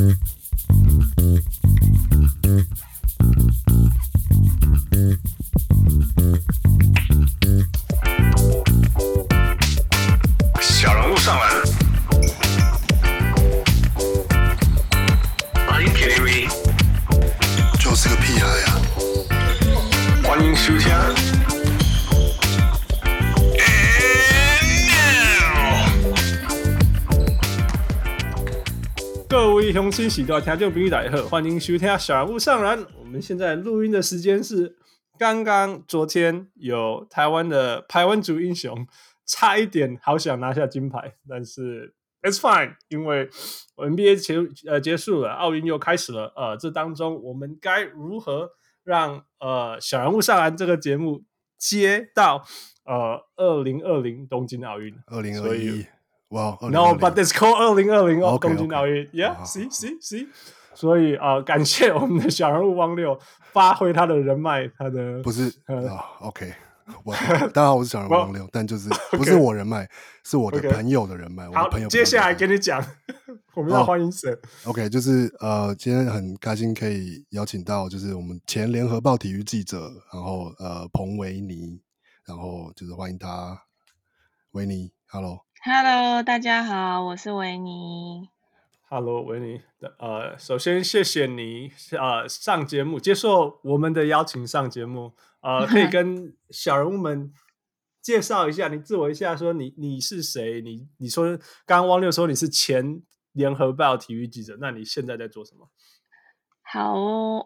Mm-hmm. 喜多听众朋友大家好，欢迎收听小人物上篮。我们现在录音的时间是刚刚昨天有台湾的排湾族英雄。差一点好想拿下金牌，但是 it's fine，因为 NBA 结呃结束了，奥运又开始了。呃，这当中我们该如何让呃小人物上篮这个节目接到呃二零二零东京奥运？二零二一，哇，No，but it's called 二零二零哦东京奥运，Yeah，see，see，see，所以啊、呃，感谢我们的小人物汪六发挥他的人脉，他的不是、呃 oh,，OK。我当然我是小人物汪六，但就是不是我人脉，okay. 是我的朋友的人脉。好，我的朋友接下来跟你讲，我们要欢迎谁？OK，就是呃，今天很开心可以邀请到，就是我们前联合报体育记者，然后呃彭维尼，然后就是欢迎他，维妮，Hello，Hello，大家好，我是维尼，Hello，维尼，呃，首先谢谢你呃上节目，接受我们的邀请上节目。呃，可以 跟小人物们介绍一下，你自我一下，说你你是谁？你你说刚刚汪六说你是前联合报体育记者，那你现在在做什么？好，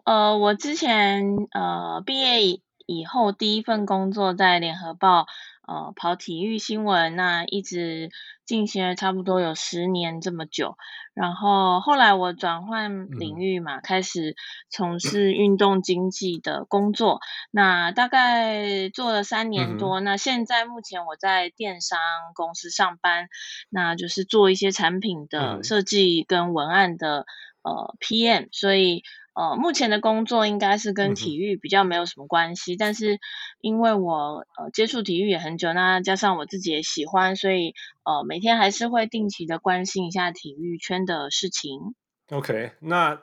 呃，我之前呃毕业以后第一份工作在联合报。呃，跑体育新闻，那一直进行了差不多有十年这么久。然后后来我转换领域嘛，嗯、开始从事运动经济的工作。那大概做了三年多。嗯、那现在目前我在电商公司上班，那就是做一些产品的设计跟文案的、嗯、呃 PM，所以。呃，目前的工作应该是跟体育比较没有什么关系，嗯、但是因为我呃接触体育也很久，那加上我自己也喜欢，所以呃每天还是会定期的关心一下体育圈的事情。OK，那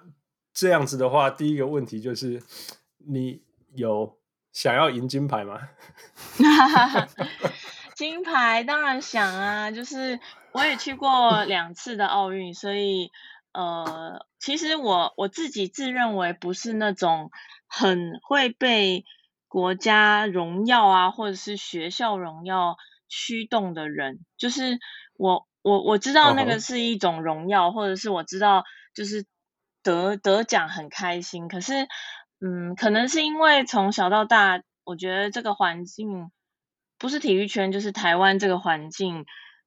这样子的话，第一个问题就是你有想要赢金牌吗？金牌当然想啊，就是我也去过两次的奥运，所以。呃，其实我我自己自认为不是那种很会被国家荣耀啊，或者是学校荣耀驱动的人。就是我我我知道那个是一种荣耀，Uh-huh. 或者是我知道就是得得奖很开心。可是，嗯，可能是因为从小到大，我觉得这个环境不是体育圈，就是台湾这个环境，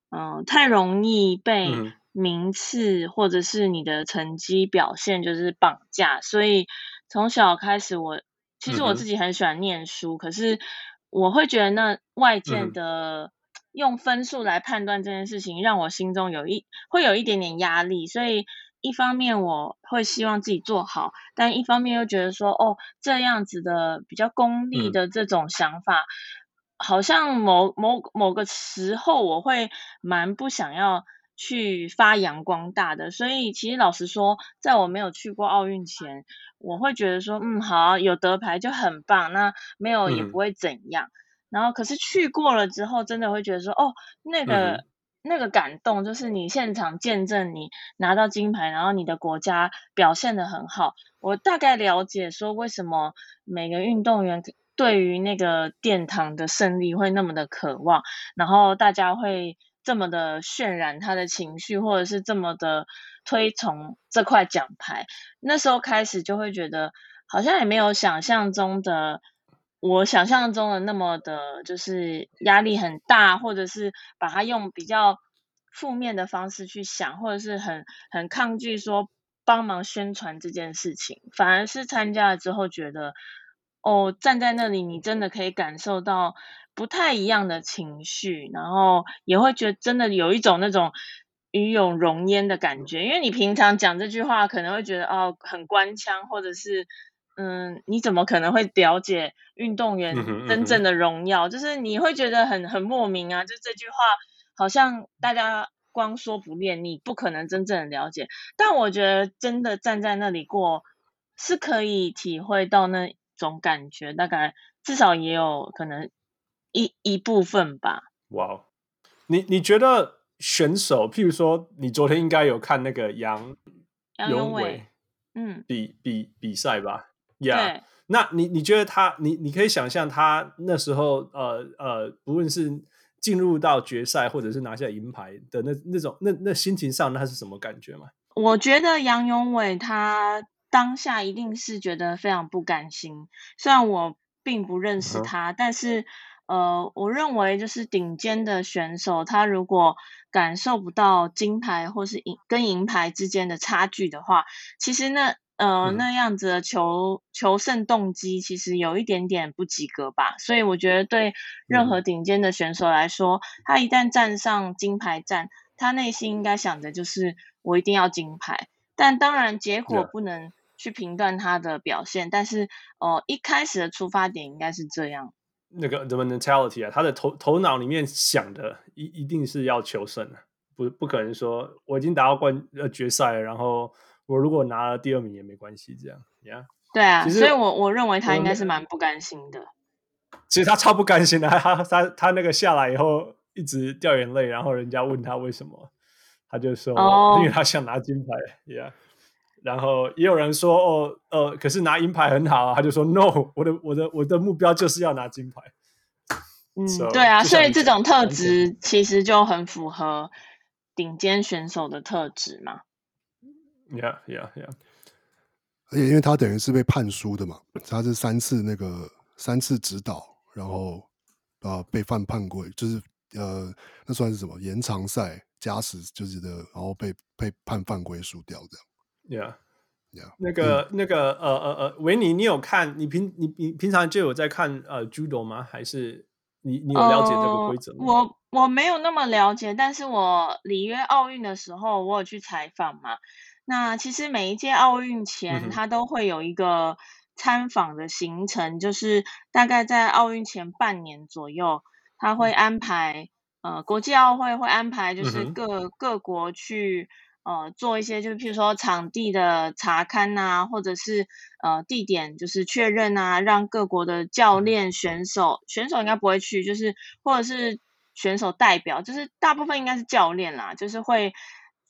嗯、呃，太容易被。嗯名次或者是你的成绩表现就是绑架，所以从小开始我其实我自己很喜欢念书，嗯、可是我会觉得那外界的用分数来判断这件事情，让我心中有一会有一点点压力，所以一方面我会希望自己做好，但一方面又觉得说哦，这样子的比较功利的这种想法，嗯、好像某某某个时候我会蛮不想要。去发扬光大的，所以其实老实说，在我没有去过奥运前，我会觉得说，嗯，好，有得牌就很棒，那没有也不会怎样。嗯、然后，可是去过了之后，真的会觉得说，哦，那个、嗯、那个感动，就是你现场见证你拿到金牌，然后你的国家表现得很好。我大概了解说，为什么每个运动员对于那个殿堂的胜利会那么的渴望，然后大家会。这么的渲染他的情绪，或者是这么的推崇这块奖牌，那时候开始就会觉得好像也没有想象中的，我想象中的那么的，就是压力很大，或者是把它用比较负面的方式去想，或者是很很抗拒说帮忙宣传这件事情，反而是参加了之后觉得，哦，站在那里你真的可以感受到。不太一样的情绪，然后也会觉得真的有一种那种与有容焉的感觉，因为你平常讲这句话可能会觉得哦很官腔，或者是嗯你怎么可能会了解运动员真正的荣耀？嗯哼嗯哼，就是你会觉得很很莫名啊，就这句话好像大家光说不练，你不可能真正的了解。但我觉得真的站在那里过，是可以体会到那种感觉，大概至少也有可能一一部分吧。哇，wow，你你觉得选手，譬如说，你昨天应该有看那个杨杨勇纬，嗯，比比比赛吧？Yeah，那你你觉得他，你你可以想象他那时候，呃呃，不论是进入到决赛，或者是拿下银牌的那那种那那心情上，那是什么感觉吗？我觉得杨永伟他当下一定是觉得非常不甘心，虽然我并不认识他，嗯、但是。呃，我认为就是顶尖的选手，他如果感受不到金牌或是银跟银牌之间的差距的话，其实那呃、嗯、那样子的求求胜动机其实有一点点不及格吧。所以我觉得对任何顶尖的选手来说，嗯、他一旦站上金牌战，他内心应该想的就是我一定要金牌。但当然结果不能去评断他的表现，嗯、但是呃一开始的出发点应该是这样。那个怎么 mentality 啊，他的头头脑里面想的一一定是要求胜的，不不可能说我已经达到冠呃决赛了，然后我如果拿了第二名也没关系，这样，yeah? 对啊，所以我我认为他应该是蛮不甘心的。其实他超不甘心的，他他他那个下来以后一直掉眼泪，然后人家问他为什么，他就说、oh. 因为他想拿金牌，yeah。然后也有人说哦，呃，可是拿银牌很好啊，他就说 no，我的我的我的目标就是要拿金牌。嗯，so, 对啊，所以这种特质其实就很符合顶尖选手的特质嘛。Yeah, yeah, yeah。而且因为他等于是被判输的嘛，他是三次那个三次指导，然后啊、呃、被犯判规，就是呃那算是什么延长赛加时就是的，然后被被判犯规输掉这样。Yeah，Yeah，那个、嗯、那个呃呃呃，维尼，你有看？你平你你平常就有在看呃 Judo 吗？还是你你有了解这个规则吗？呃、我我没有那么了解，但是我里约奥运的时候，我有去采访嘛。那其实每一届奥运前，它都会有一个参访的行程，嗯、就是大概在奥运前半年左右，他会安排、嗯、呃国际奥会会安排，就是各、嗯、各国去。呃，做一些就是譬如说场地的查勘啊，或者是呃地点就是确认啊，让各国的教练、选手，选手应该不会去，就是或者是选手代表，就是大部分应该是教练啦，就是会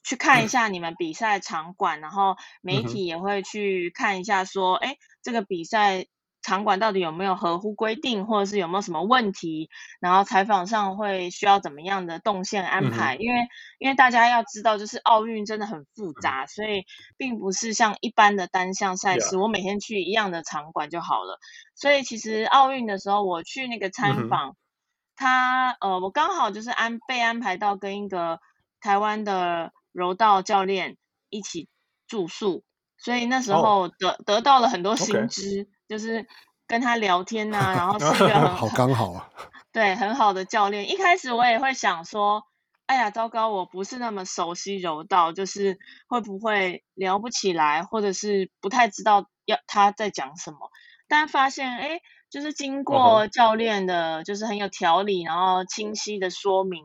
去看一下你们比赛场馆，然后媒体也会去看一下说，哎，这个比赛。场馆到底有没有合乎规定，或者是有没有什么问题？然后采访上会需要怎么样的动线安排？嗯、因为因为大家要知道，就是奥运真的很复杂，所以并不是像一般的单项赛事，我每天去一样的场馆就好了。所以其实奥运的时候，我去那个参访，嗯、他呃，我刚好就是安被安排到跟一个台湾的柔道教练一起住宿，所以那时候得、哦、得到了很多新知。就是跟他聊天呐、啊，然后是一个 很好刚好啊，对，很好的教练。一开始我也会想说，哎呀，糟糕，我不是那么熟悉柔道，就是会不会聊不起来，或者是不太知道要他在讲什么。但发现，哎，就是经过教练的，就是很有条理，然后清晰的说明，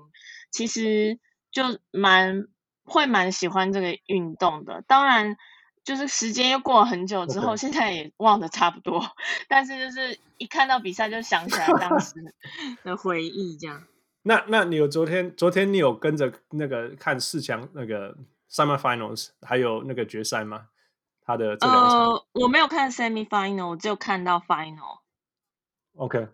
其实就蛮会蛮喜欢这个运动的。当然。就是时间又过了很久之后现在也忘得差不多，但是就是一看到比赛就想起来当时 的回忆，这样。那那你有昨天昨天你有跟着那个看四强那个 semi finals 还有那个决赛吗？他的这两场呃，我没有看 semi final，我只有看到 final。OK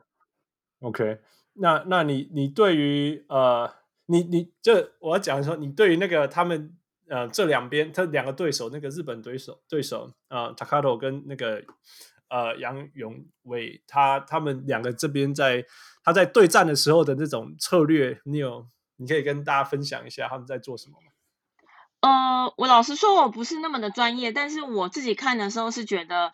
OK，那那你你对于呃，你你这我要讲说，你对于那个他们。呃，这两边他两个对手，那个日本对手对手啊，Takato 跟那个呃杨永伟，他他们两个这边在他在对战的时候的那种策略，你有你可以跟大家分享一下他们在做什么吗？呃，我老实说，我不是那么的专业，但是我自己看的时候是觉得，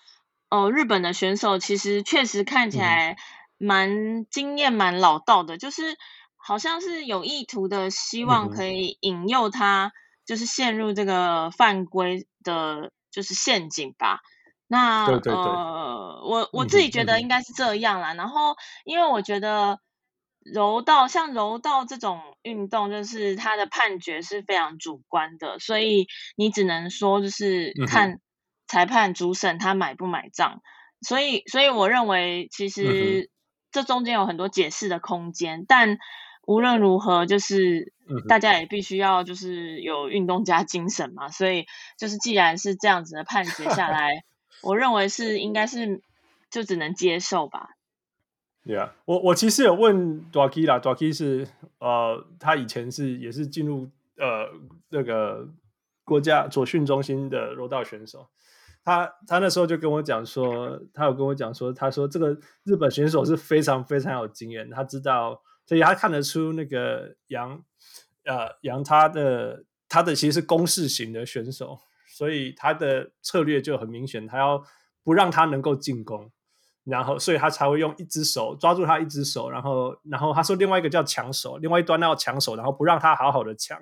哦、呃，日本的选手其实确实看起来蛮经验、蛮老道的，嗯、就是好像是有意图的，希望可以引诱他。就是陷入这个犯规的，就是陷阱吧。那对对对呃，我我自己觉得应该是这样啦。然后，因为我觉得柔道像柔道这种运动，就是它的判决是非常主观的，所以你只能说就是看裁判主审他买不买账。嗯、所以，所以我认为其实这中间有很多解释的空间，嗯、但无论如何，就是大家也必须要就是有运动家精神嘛。所以，就是既然是这样子的判决下 来，我认为是应该是就只能接受吧。对啊，我我其实有问 Duaki 啦，Duaki 是呃，他以前是也是进入呃那个国家左训中心的柔道选手，他他那时候就跟我讲说，他有跟我讲说，他说这个日本选手是非常非常有经验，他知道，所以他看得出那个杨呃杨他的他的其实是攻势型的选手，所以他的策略就很明显，他要不让他能够进攻。然后，所以他才会用一只手抓住他一只手，然后，然后他说另外一个叫抢手，另外一端要抢手，然后不让他好好的抢，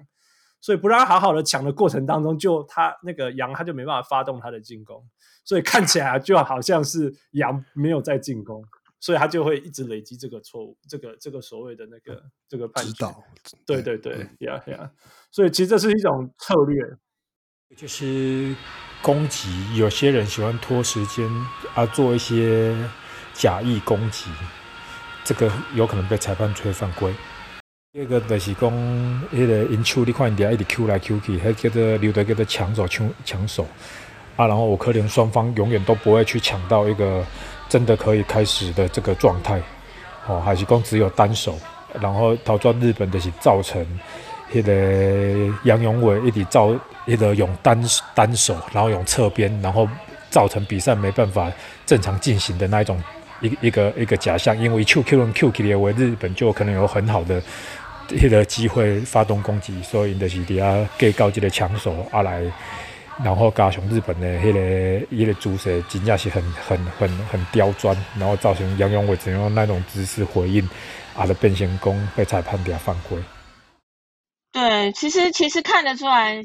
所以不让他好好的抢的过程当中，就他那个杨他就没办法发动他的进攻，所以看起来就好像是杨没有在进攻，所以他就会一直累积这个错误，这个这个所谓的那个这个判决。对对对，呀呀，所以其实这是一种策略，就是。攻击，有些人喜欢拖时间啊，做一些假意攻击，这个有可能被裁判吹犯规。第二个就是讲，那个因手你看人家一直 Q 来 Q 去，还叫做留的叫做抢手抢抢手啊，然后我可能双方永远都不会去抢到一个真的可以开始的这个状态，哦，还是讲只有单手，然后逃转日本就是造成。那个杨永伟一直造，一个用单单手，然后用侧边，然后造成比赛没办法正常进行的那一种一一个一个假象。因为 Q Q 轮 Q 起来为日本就可能有很好的那个机会发动攻击，所以就是底下给高级的抢手啊来，然后加上日本的那个一个姿势，真正是很很很很刁钻，然后造成杨勇伟只用那种姿势回应，啊的变形功被裁判给他犯规。对，其实其实看得出来，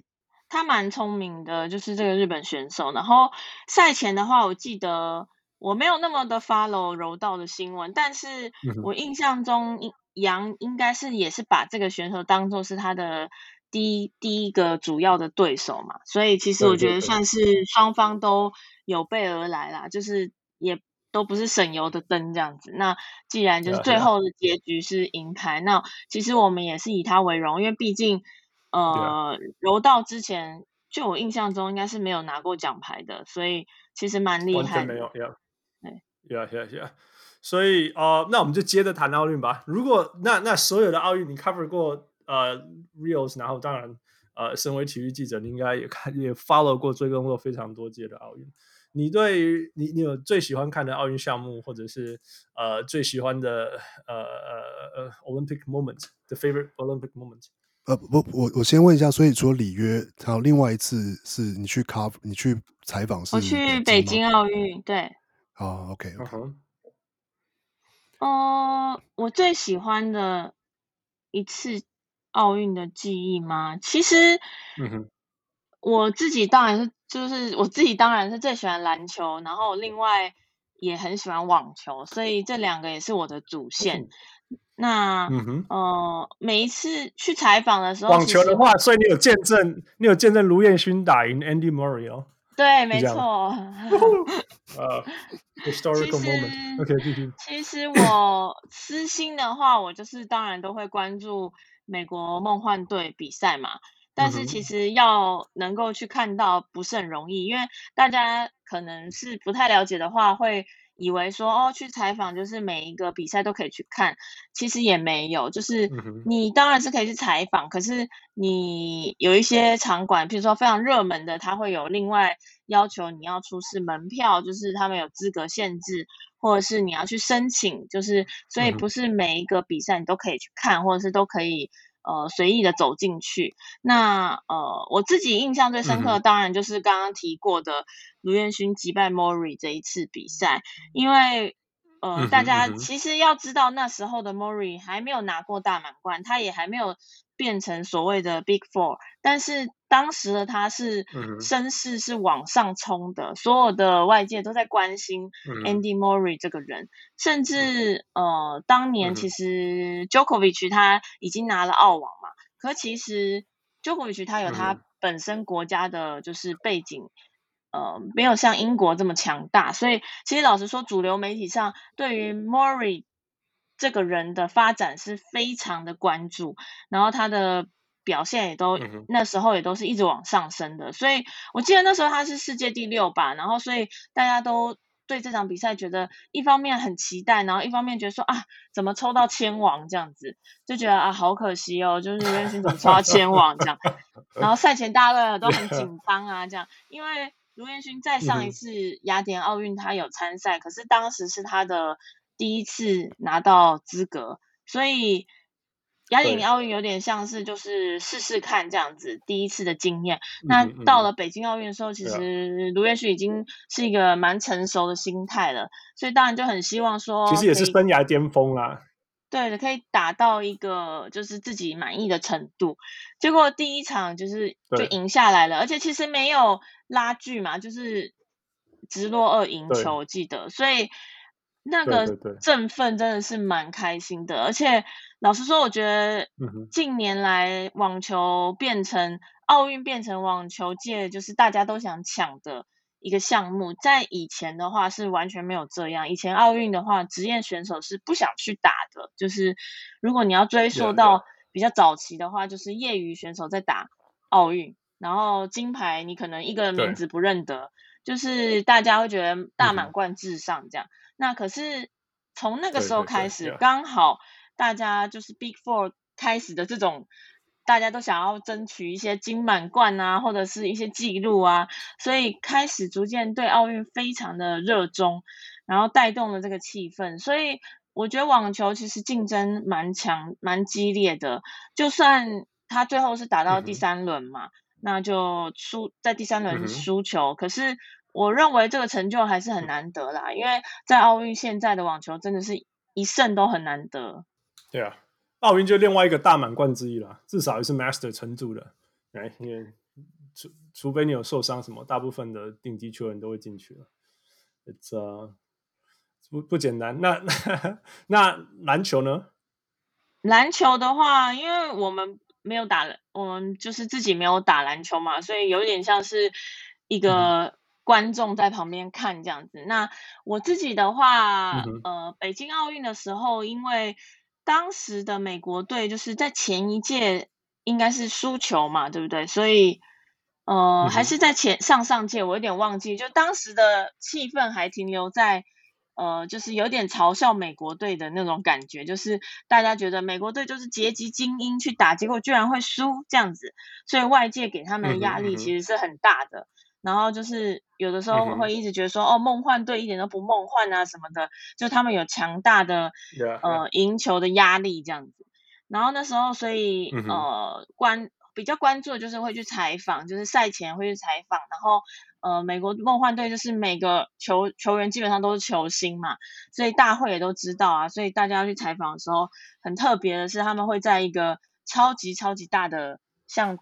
他蛮聪明的，就是这个日本选手。然后赛前的话，我记得我没有那么的 follow 柔道的新闻，但是我印象中杨应该是也是把这个选手当做是他的第一第一个主要的对手嘛，所以其实我觉得算是双方都有备而来啦，就是也。都不是省油的灯这样子。那既然就是最后的结局是银牌，那其实我们也是以他为荣，因为毕竟呃柔道之前就我印象中应该是没有拿过奖牌的，所以其实蛮厉害的。没有，对，呀呀呀，所以呃，那我们就接着谈奥运吧。如果那那所有的奥运你 cover 过呃 reels，然后当然呃，身为体育记者，你应该也看也 follow 过追踪过非常多届的奥运。你对于你你有最喜欢看的奥运项目，或者是呃最喜欢的呃呃呃 Olympic moment，the favorite Olympic moment？呃不，我我先问一下，所以除了里约，还有另外一次是你去 cover，你去采访是？我去北京奥运，对。哦，OK OK。哦、呃，我最喜欢的一次奥运的记忆吗？其实，嗯哼，我自己当然是。就是我自己当然是最喜欢篮球，然后另外也很喜欢网球，所以这两个也是我的主线。那嗯哼呃，每一次去采访的时候，网球的话，所以你有见证，你有见证卢彦勋打赢 Andy Murray 哦？对，没错。呃，historical moment。OK，继续。其实我私心的话，我就是当然都会关注美国梦幻队比赛嘛。但是其实要能够去看到不是很容易，因为大家可能是不太了解的话，会以为说哦，去采访就是每一个比赛都可以去看，其实也没有，就是你当然是可以去采访，可是你有一些场馆，譬如说非常热门的，它会有另外要求你要出示门票，就是他们有资格限制，或者是你要去申请，就是所以不是每一个比赛你都可以去看，或者是都可以。呃，随意的走进去。那呃，我自己印象最深刻的，当然就是刚刚提过的卢彦勋击败 Murray 这一次比赛，因为呃，嗯大家其实要知道那时候的 Murray 还没有拿过大满贯，他也还没有变成所谓的 Big Four，但是当时的他是声势是往上冲的，所有的外界都在关心 Andy Murray 这个人，甚至呃，当年其实 Djokovic 他已经拿了澳网嘛，可其实 Djokovic 他有他本身国家的就是背景。呃，没有像英国这么强大，所以其实老实说，主流媒体上对于 Murray 这个人的发展是非常的关注，然后他的表现也都、嗯那时候也都是一直往上升的，所以我记得那时候他是世界第六吧，然后所以大家都对这场比赛觉得一方面很期待，然后一方面觉得说啊，怎么抽到千王？这样子，就觉得啊好可惜哦，就是卢彦勋怎么抽到千王？这样，然后赛前大家都很紧张啊这样，因为。卢彦勋在上一次雅典奥运他有参赛，嗯、可是当时是他的第一次拿到资格，所以雅典奥运有点像是就是试试看这样子第一次的经验。嗯、那到了北京奥运的时候，嗯、其实卢彦勋已经是一个蛮成熟的心态了，所以当然就很希望说，其实也是生涯巅峰啦。对的，可以打到一个就是自己满意的程度。结果第一场就是就赢下来了，而且其实没有拉锯嘛，就是直落二赢球，我记得，所以那个振奋真的是蛮开心的。而且老实说，我觉得近年来网球变成奥运变成网球界就是大家都想抢的。一个项目，在以前的话是完全没有这样。以前奥运的话，职业选手是不想去打的。就是如果你要追溯到比较早期的话，就是业余选手在打奥运，然后金牌你可能一个名字不认得，就是大家会觉得大满贯至上这样。那可是从那个时候开始，刚好大家就是 Big Four 开始的这种。大家都想要争取一些金满贯啊，或者是一些记录啊，所以开始逐渐对奥运非常的热衷，然后带动了这个气氛。所以我觉得网球其实竞争蛮强、蛮激烈的。就算他最后是打到第三轮嘛，嗯、那就输在第三轮输球。嗯、可是我认为这个成就还是很难得啦，因为在奥运现在的网球真的是一胜都很难得。对啊。奥运就另外一个大满贯之一了，至少也是 Master 撑住的，哎，因为除除非你有受伤什么，大部分的顶级球员都会进去了。It's、uh, 不不简单。那 那篮球呢？篮球的话，因为我们没有打，我们就是自己没有打篮球嘛，所以有点像是一个观众在旁边看这样子。嗯、那我自己的话，嗯、呃，北京奥运的时候，因为当时的美国队就是在前一届应该是输球嘛，对不对？所以呃，嗯、还是在前上上届，我有点忘记，就当时的气氛还停留在呃，就是有点嘲笑美国队的那种感觉，就是大家觉得美国队就是阶级精英去打，结果居然会输这样子，所以外界给他们的压力其实是很大的。嗯然后就是有的时候会一直觉得说，嗯、哦，梦幻队一点都不梦幻啊什么的，就他们有强大的 Yeah. 呃赢球的压力这样子。然后那时候，所以、嗯、呃关比较关注的就是会去采访，就是赛前会去采访。然后呃美国梦幻队就是每个球球员基本上都是球星嘛，所以大会也都知道啊。所以大家去采访的时候，很特别的是他们会在一个超级超级大的像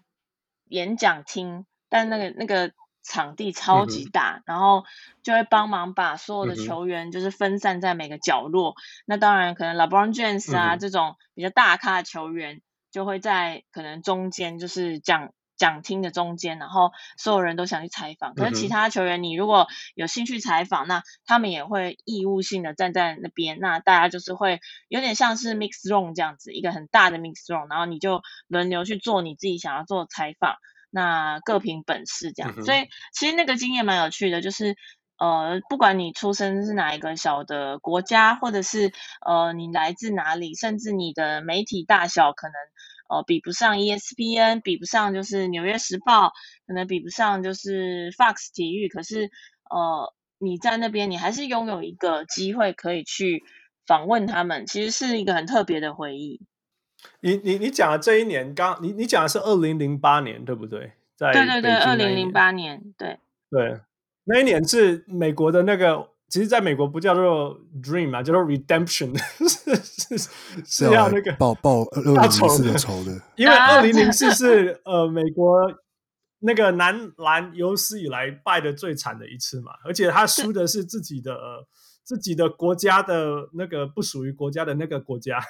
演讲厅，但那个那个。场地超级大，嗯、然后就会帮忙把所有的球员就是分散在每个角落。嗯、那当然，可能 LeBron James 啊、这种比较大咖的球员就会在可能中间，就是讲讲厅的中间，然后所有人都想去采访。可是其他球员，你如果有兴趣采访，那他们也会义务性的站在那边。那大家就是会有点像是 mix room 这样子，一个很大的 mix room，然后你就轮流去做你自己想要做的采访。那各凭本事这样，嗯、所以其实那个经验蛮有趣的，就是呃，不管你出生是哪一个小的国家，或者是呃你来自哪里，甚至你的媒体大小可能呃比不上 ESPN，比不上就是纽约时报，可能比不上就是 Fox 体育，可是呃你在那边你还是拥有一个机会可以去访问他们，其实是一个很特别的回忆。你你你讲的这一年，刚你你讲的是二零零八年，对不对？在对对对，二零零八年，对。对，那一年是美国的那个其实在美国不叫做 dream 啊，叫做 redemption，是是是是要那个报报二零零四的仇的，因为二零零四是呃美国那个男篮有史以来败的最惨的一次嘛，而且他输的是自己的、呃、自己的国家的那个不属于国家的那个国家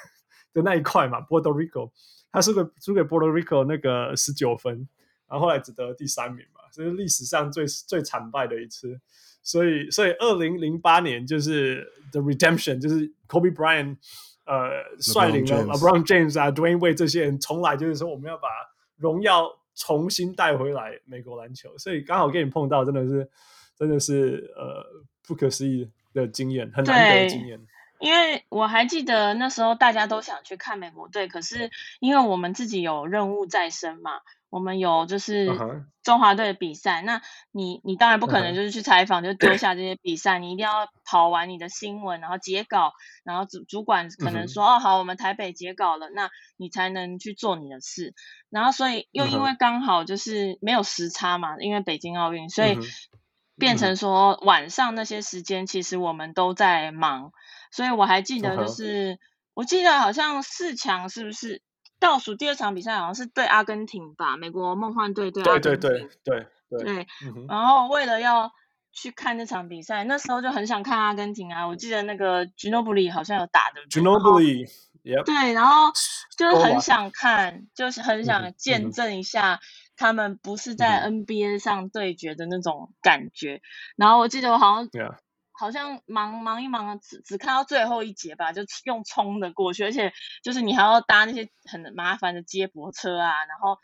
的那一块嘛，Puerto Rico，他输给输给 Puerto Rico 那个十九分，然后后来只得第三名嘛，这是历史上最最惨败的一次。所以，所以二零零八年就是 The Redemption，就是 Kobe Bryant，呃，率领了 LeBron James 啊，Dwayne Wade 这些人重来，就是说我们要把荣耀重新带回来美国篮球。所以刚好跟你碰到，真的是，真的是呃不可思议的经验，很难得的经验。因为我还记得那时候大家都想去看美国队，可是因为我们自己有任务在身嘛。我们有就是中华队的比赛，uh -huh. 那你你当然不可能就是去采访，uh -huh. 就丢下这些比赛，你一定要跑完你的新闻，然后截稿，然后主主管可能说、uh -huh. 哦好，我们台北截稿了，那你才能去做你的事。然后所以又因为刚好就是没有时差嘛，因为北京奥运，所以变成说晚上那些时间其实我们都在忙。所以我还记得就是、uh -huh. 我记得好像四强是不是？倒数第二场比赛好像是对阿根廷吧，美国梦幻队对阿根廷。对对对对对，对、嗯。然后为了要去看那场比赛，那时候就很想看阿根廷啊。我记得那个 Ginobili 好像有打的。Ginobili，对，然后就是很想看，就是很想见证一下他们不是在 NBA 上对决的那种感觉。然后我记得我好像。好像忙忙一忙，只只看到最后一节吧，就用冲的过去，而且就是你还要搭那些很麻烦的接驳车啊，然后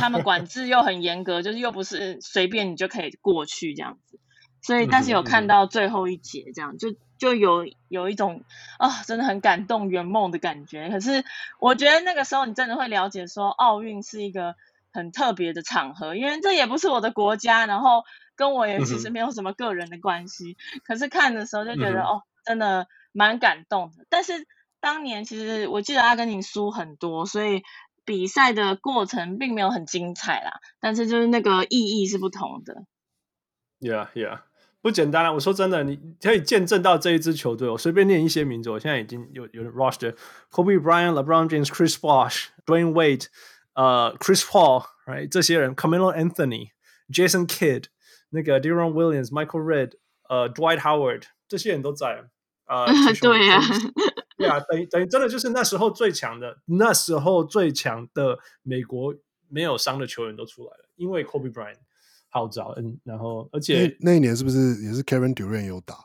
他们管制又很严格，就是又不是随便你就可以过去这样子，所以但是有看到最后一节，这样就就有有一种啊、哦，真的很感动圆梦的感觉。可是我觉得那个时候你真的会了解说，奥运是一个很特别的场合，因为这也不是我的国家，然后。跟我也其实没有什么个人的关系，嗯、可是看的时候就觉得、嗯、哦，真的蛮感动的。但是当年其实我记得阿根廷输很多，所以比赛的过程并没有很精彩啦。但是就是那个意义是不同的。Yeah, yeah，不简单啊！我说真的，你可以见证到这一支球队。我随便念一些名字，我现在已经有有 roster：Kobe Bryant、LeBron James、Chris Bosh、Dwayne Wade、呃、uh,，Chris Paul，right？这些人，Carmelo Anthony、Jason Kidd。那个 Deron Williams、Michael Redd、呃 Dwight Howard 这些人都在啊、呃，对呀，对啊，等于等于真的就是那时候最强的，那时候最强的美国没有伤的球员都出来了，因为 Kobe Bryant 号召，嗯，然后而且那，那一年是不是也是 Kevin Durant 有打？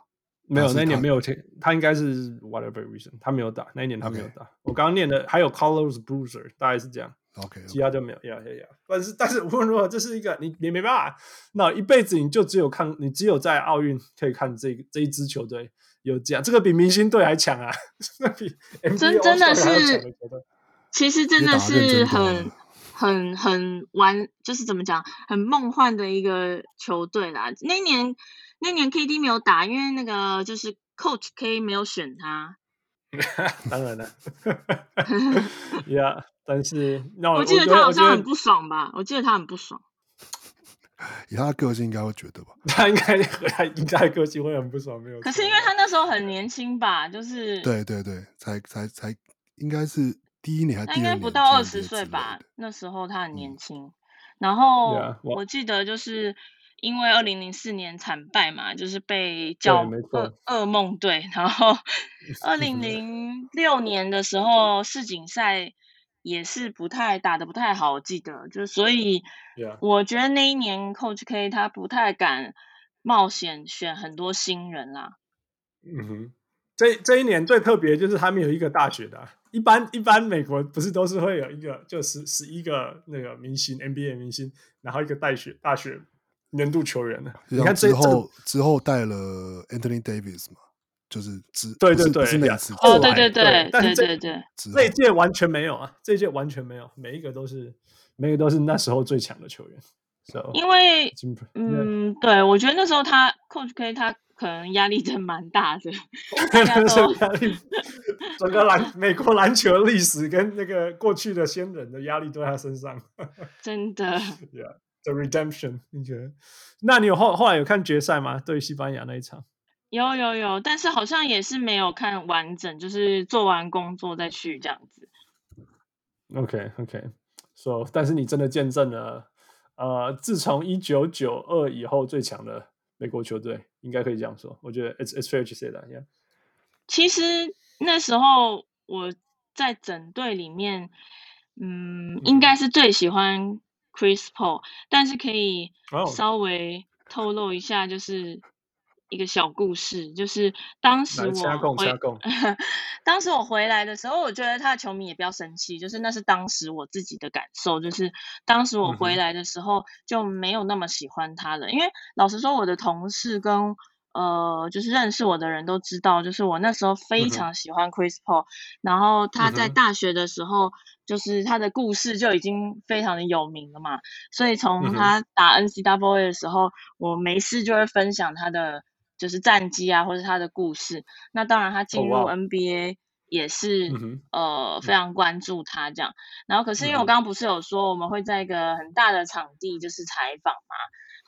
没有，那一年没有，他应该是 whatever reason 他没有打，那一年他没有打。Okay. 我刚刚念的还有 Carlos Bruiser，大概是这样。OK，其他就没有，呀呀呀！但是 但是无论如何，这是一个你你没办法，那一辈子你就只有看，你只有在奥运可以看这个这一支球队有这样，这个比明星队还强啊！比真真的是，其实真的是很很很玩，就是怎么讲，很梦幻的一个球队啦。那年那年 KD 没有打，因为那个就是 Coach K 没有选他。当然了，Yeah。但是，那我记得他好像很不爽吧？我记得他很不爽。以他的个性，应该会觉得吧？他应该他应该个性会很不爽，没有。可是因为他那时候很年轻吧？就是对对对，才才才应该是第一年还是第二年？他应该不到二十岁吧？那时候他很年轻。嗯、然后、yeah, 我记得就是因为二零零四年惨败嘛，就是被叫噩噩梦队。然后 二零零六年的时候世锦赛。也是不太打得不太好，我记得就所以，我觉得那一年 Coach K 他不太敢冒险选很多新人啦。嗯哼，这这一年最特别就是他们有一个大学的，一般一般美国不是都是会有一个就十十一个那个明星 NBA 明星，然后一个大学大学年度球员呢。你看之后之后带了 Anthony Davis 嘛。就是只对对对，是那次哦，对对对，但是这对对对，这一届完全没有啊，这一届完全没有，每一个都是每一个都是那时候最强的球员。So, 因为嗯，对我觉得那时候他 Coach K 他可能压力真蛮大的，压力，整个篮美国篮球历史跟那个过去的先人的压力都在他身上，真的。Yeah，The Redemption，你觉得？那你有后后来有看决赛吗？对西班牙那一场？有有有，但是好像也是没有看完整，就是做完工作再去这样子。OK OK，so 但是你真的见证了，呃，自从一九九二以后最强的美国球队，应该可以这样说。我觉得 it's it's fair to say that yeah。其实那时候我在整队里面，嗯，嗯应该是最喜欢 Chris Paul，但是可以稍微透露一下，就是一个小故事，就是当时我回，当时我回来的时候，我觉得他的球迷也不要生气，就是那是当时我自己的感受，就是当时我回来的时候就没有那么喜欢他了，嗯、因为老实说，我的同事跟呃，就是认识我的人都知道，就是我那时候非常喜欢 Chris Paul，、嗯、然后他在大学的时候，就是他的故事就已经非常的有名了嘛，所以从他打 NCAA 的时候，嗯、我没事就会分享他的就是战绩啊，或者他的故事。那当然，他进入 NBA 也是、哦、呃非常关注他这样。然后，可是因为我刚刚不是有说我们会在一个很大的场地就是采访嘛，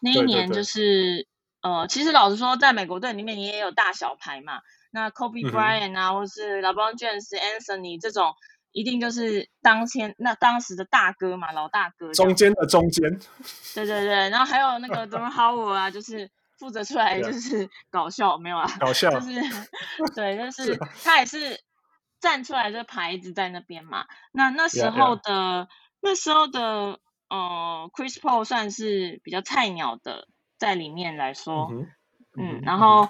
那一年就是。呃，其实老实说，在美国队里面，你也有大小牌嘛。那 Kobe Bryant 啊，嗯、或是 LeBron James、Anthony 这种，一定就是当天那当时的大哥嘛，老大哥。中间的中间。对对对，然后还有那个 Dwight Howard 啊，就是负责出来就是 搞笑，没有啊？搞笑。就是对，就是他也是站出来这牌子在那边嘛。那那时候的 yeah, yeah. 那时候的呃，Chris Paul 算是比较菜鸟的。在里面来说，嗯，嗯，然后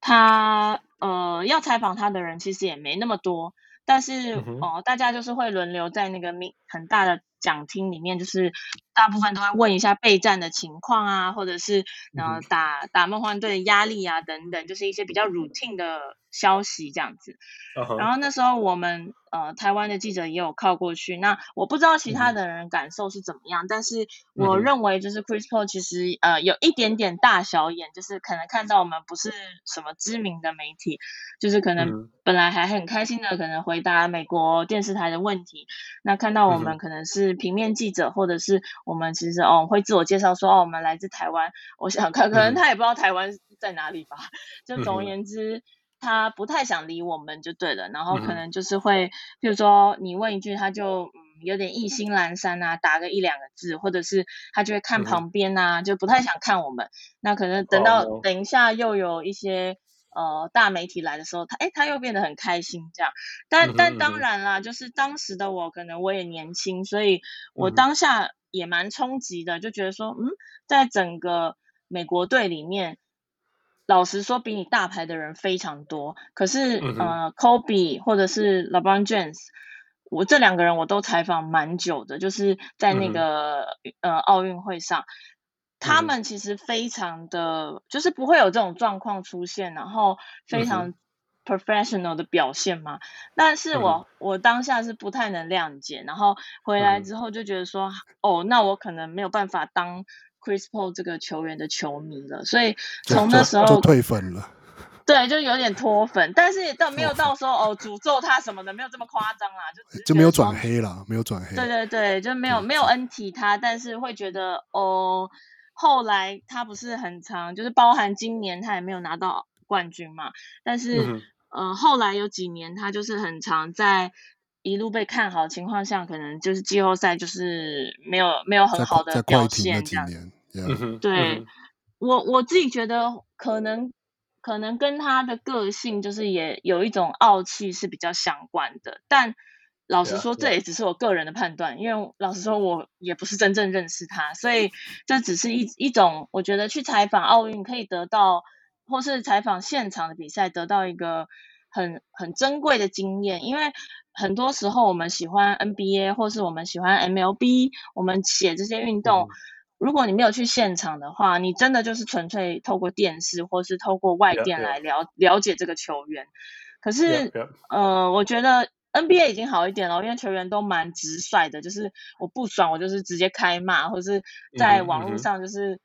他呃要采访他的人其实也没那么多，但是哦、大家就是会轮流在那个很大的讲厅里面，就是大部分都会问一下备战的情况啊，或者是呃打打梦幻队的压力啊等等，就是一些比较 routine 的消息这样子。Uh-huh. 然后那时候我们呃台湾的记者也有靠过去，那我不知道其他的人感受是怎么样，嗯、但是我认为就是 Chris Paul 其实呃有一点点大小眼，就是可能看到我们不是什么知名的媒体，就是可能本来还很开心的可能回答美国电视台的问题，那看到我们可能是平面记者，或者是我们其实哦会自我介绍说哦我们来自台湾，我想看可能他也不知道台湾在哪里吧，就总而言之。他不太想理我们就对了，然后可能就是会，比、嗯、如说你问一句，他就嗯有点意兴阑珊啊，打个一两个字，或者是他就会看旁边啊，嗯、就不太想看我们。那可能等到等一下又有一些、哦、呃大媒体来的时候，他哎他又变得很开心这样。但、嗯、但当然啦，就是当时的我可能我也年轻，所以我当下也蛮冲击的，就觉得说嗯，在整个美国队里面。老实说，比你大牌的人非常多。可是，嗯、呃，Kobe 或者是 LeBron James，我这两个人我都采访蛮久的，就是在那个、嗯、呃奥运会上，他们其实非常的，嗯、就是不会有这种状况出现，然后非常 professional 的表现嘛。嗯、但是我我当下是不太能谅解，然后回来之后就觉得说，嗯、哦，那我可能没有办法当。Chris Paul 这个球员的球迷了，所以 从那时候退粉了。对，就有点脱粉，但是也到 没有到说哦诅咒他什么的，没有这么夸张啦，就就没有转黑了，没有转黑。对对对，就没有没有恩提他，但是会觉得哦，后来他不是很长，就是包含今年他也没有拿到冠军嘛，但是嗯、呃，后来有几年他就是很长在。一路被看好的情况下，可能就是季后赛就是没有没有很好的表现这样。Yeah. 对、嗯、我我自己觉得可能可能跟他的个性就是也有一种傲气是比较相关的。但老实说，这也只是我个人的判断.因为老实说我也不是真正认识他，所以这只是一一种我觉得去采访奥运可以得到，或是采访现场的比赛得到一个很很珍贵的经验，因为。很多时候，我们喜欢 NBA 或是我们喜欢 MLB，我们写这些运动，嗯，如果你没有去现场的话，你真的就是纯粹透过电视或是透过外电来了.了解这个球员。可是，yeah, yeah. 呃，我觉得 NBA 已经好一点了，因为球员都蛮直率的，就是我不爽，我就是直接开骂，或是在网络上就是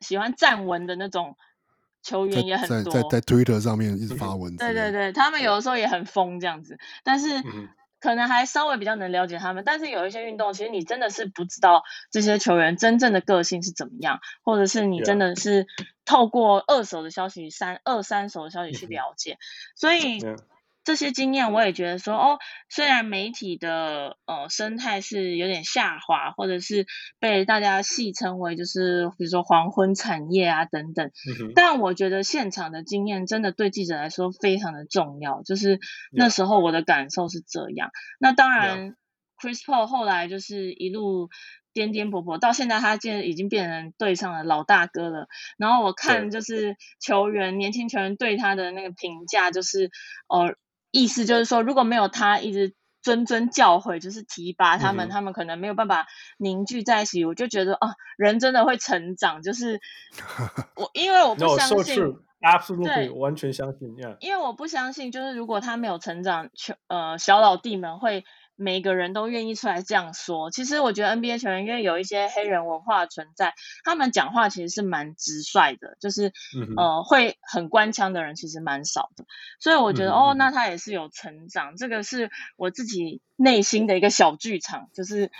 喜欢站文的那种。球员也很多，在在，在 Twitter 上面一直发文。对对对，他们有的时候也很疯这样子。但是，可能还稍微比较能了解他们，但是有一些运动，其实你真的是不知道这些球员真正的个性是怎么样，或者是你真的是透过二手的消息、三二三手的消息去了解，所以。这些经验我也觉得说哦，虽然媒体的呃生态是有点下滑，或者是被大家戏称为就是比如说黄昏产业啊等等，嗯、但我觉得现场的经验真的对记者来说非常的重要。就是那时候我的感受是这样。那当然，Chris Paul 后来就是一路颠颠簸簸，到现在他现在已经变成队上的老大哥了。然后我看就是球员年轻球员对他的那个评价就是呃。意思就是说，如果没有他一直谆谆教诲，就是提拔他们，嗯、他们可能没有办法凝聚在一起。我就觉得哦，人真的会成长。就是我，因为我不 相信 no, so true，absolutely，完全相信。Yeah. 因为我不相信，就是如果他没有成长，球呃小老弟们会。每个人都愿意出来这样说。其实我觉得 NBA 球员因为有一些黑人文化存在，他们讲话其实是蛮直率的，就是、嗯、呃会很官腔的人其实蛮少的。所以我觉得、嗯、哦，那他也是有成长。这个是我自己内心的一个小剧场，就是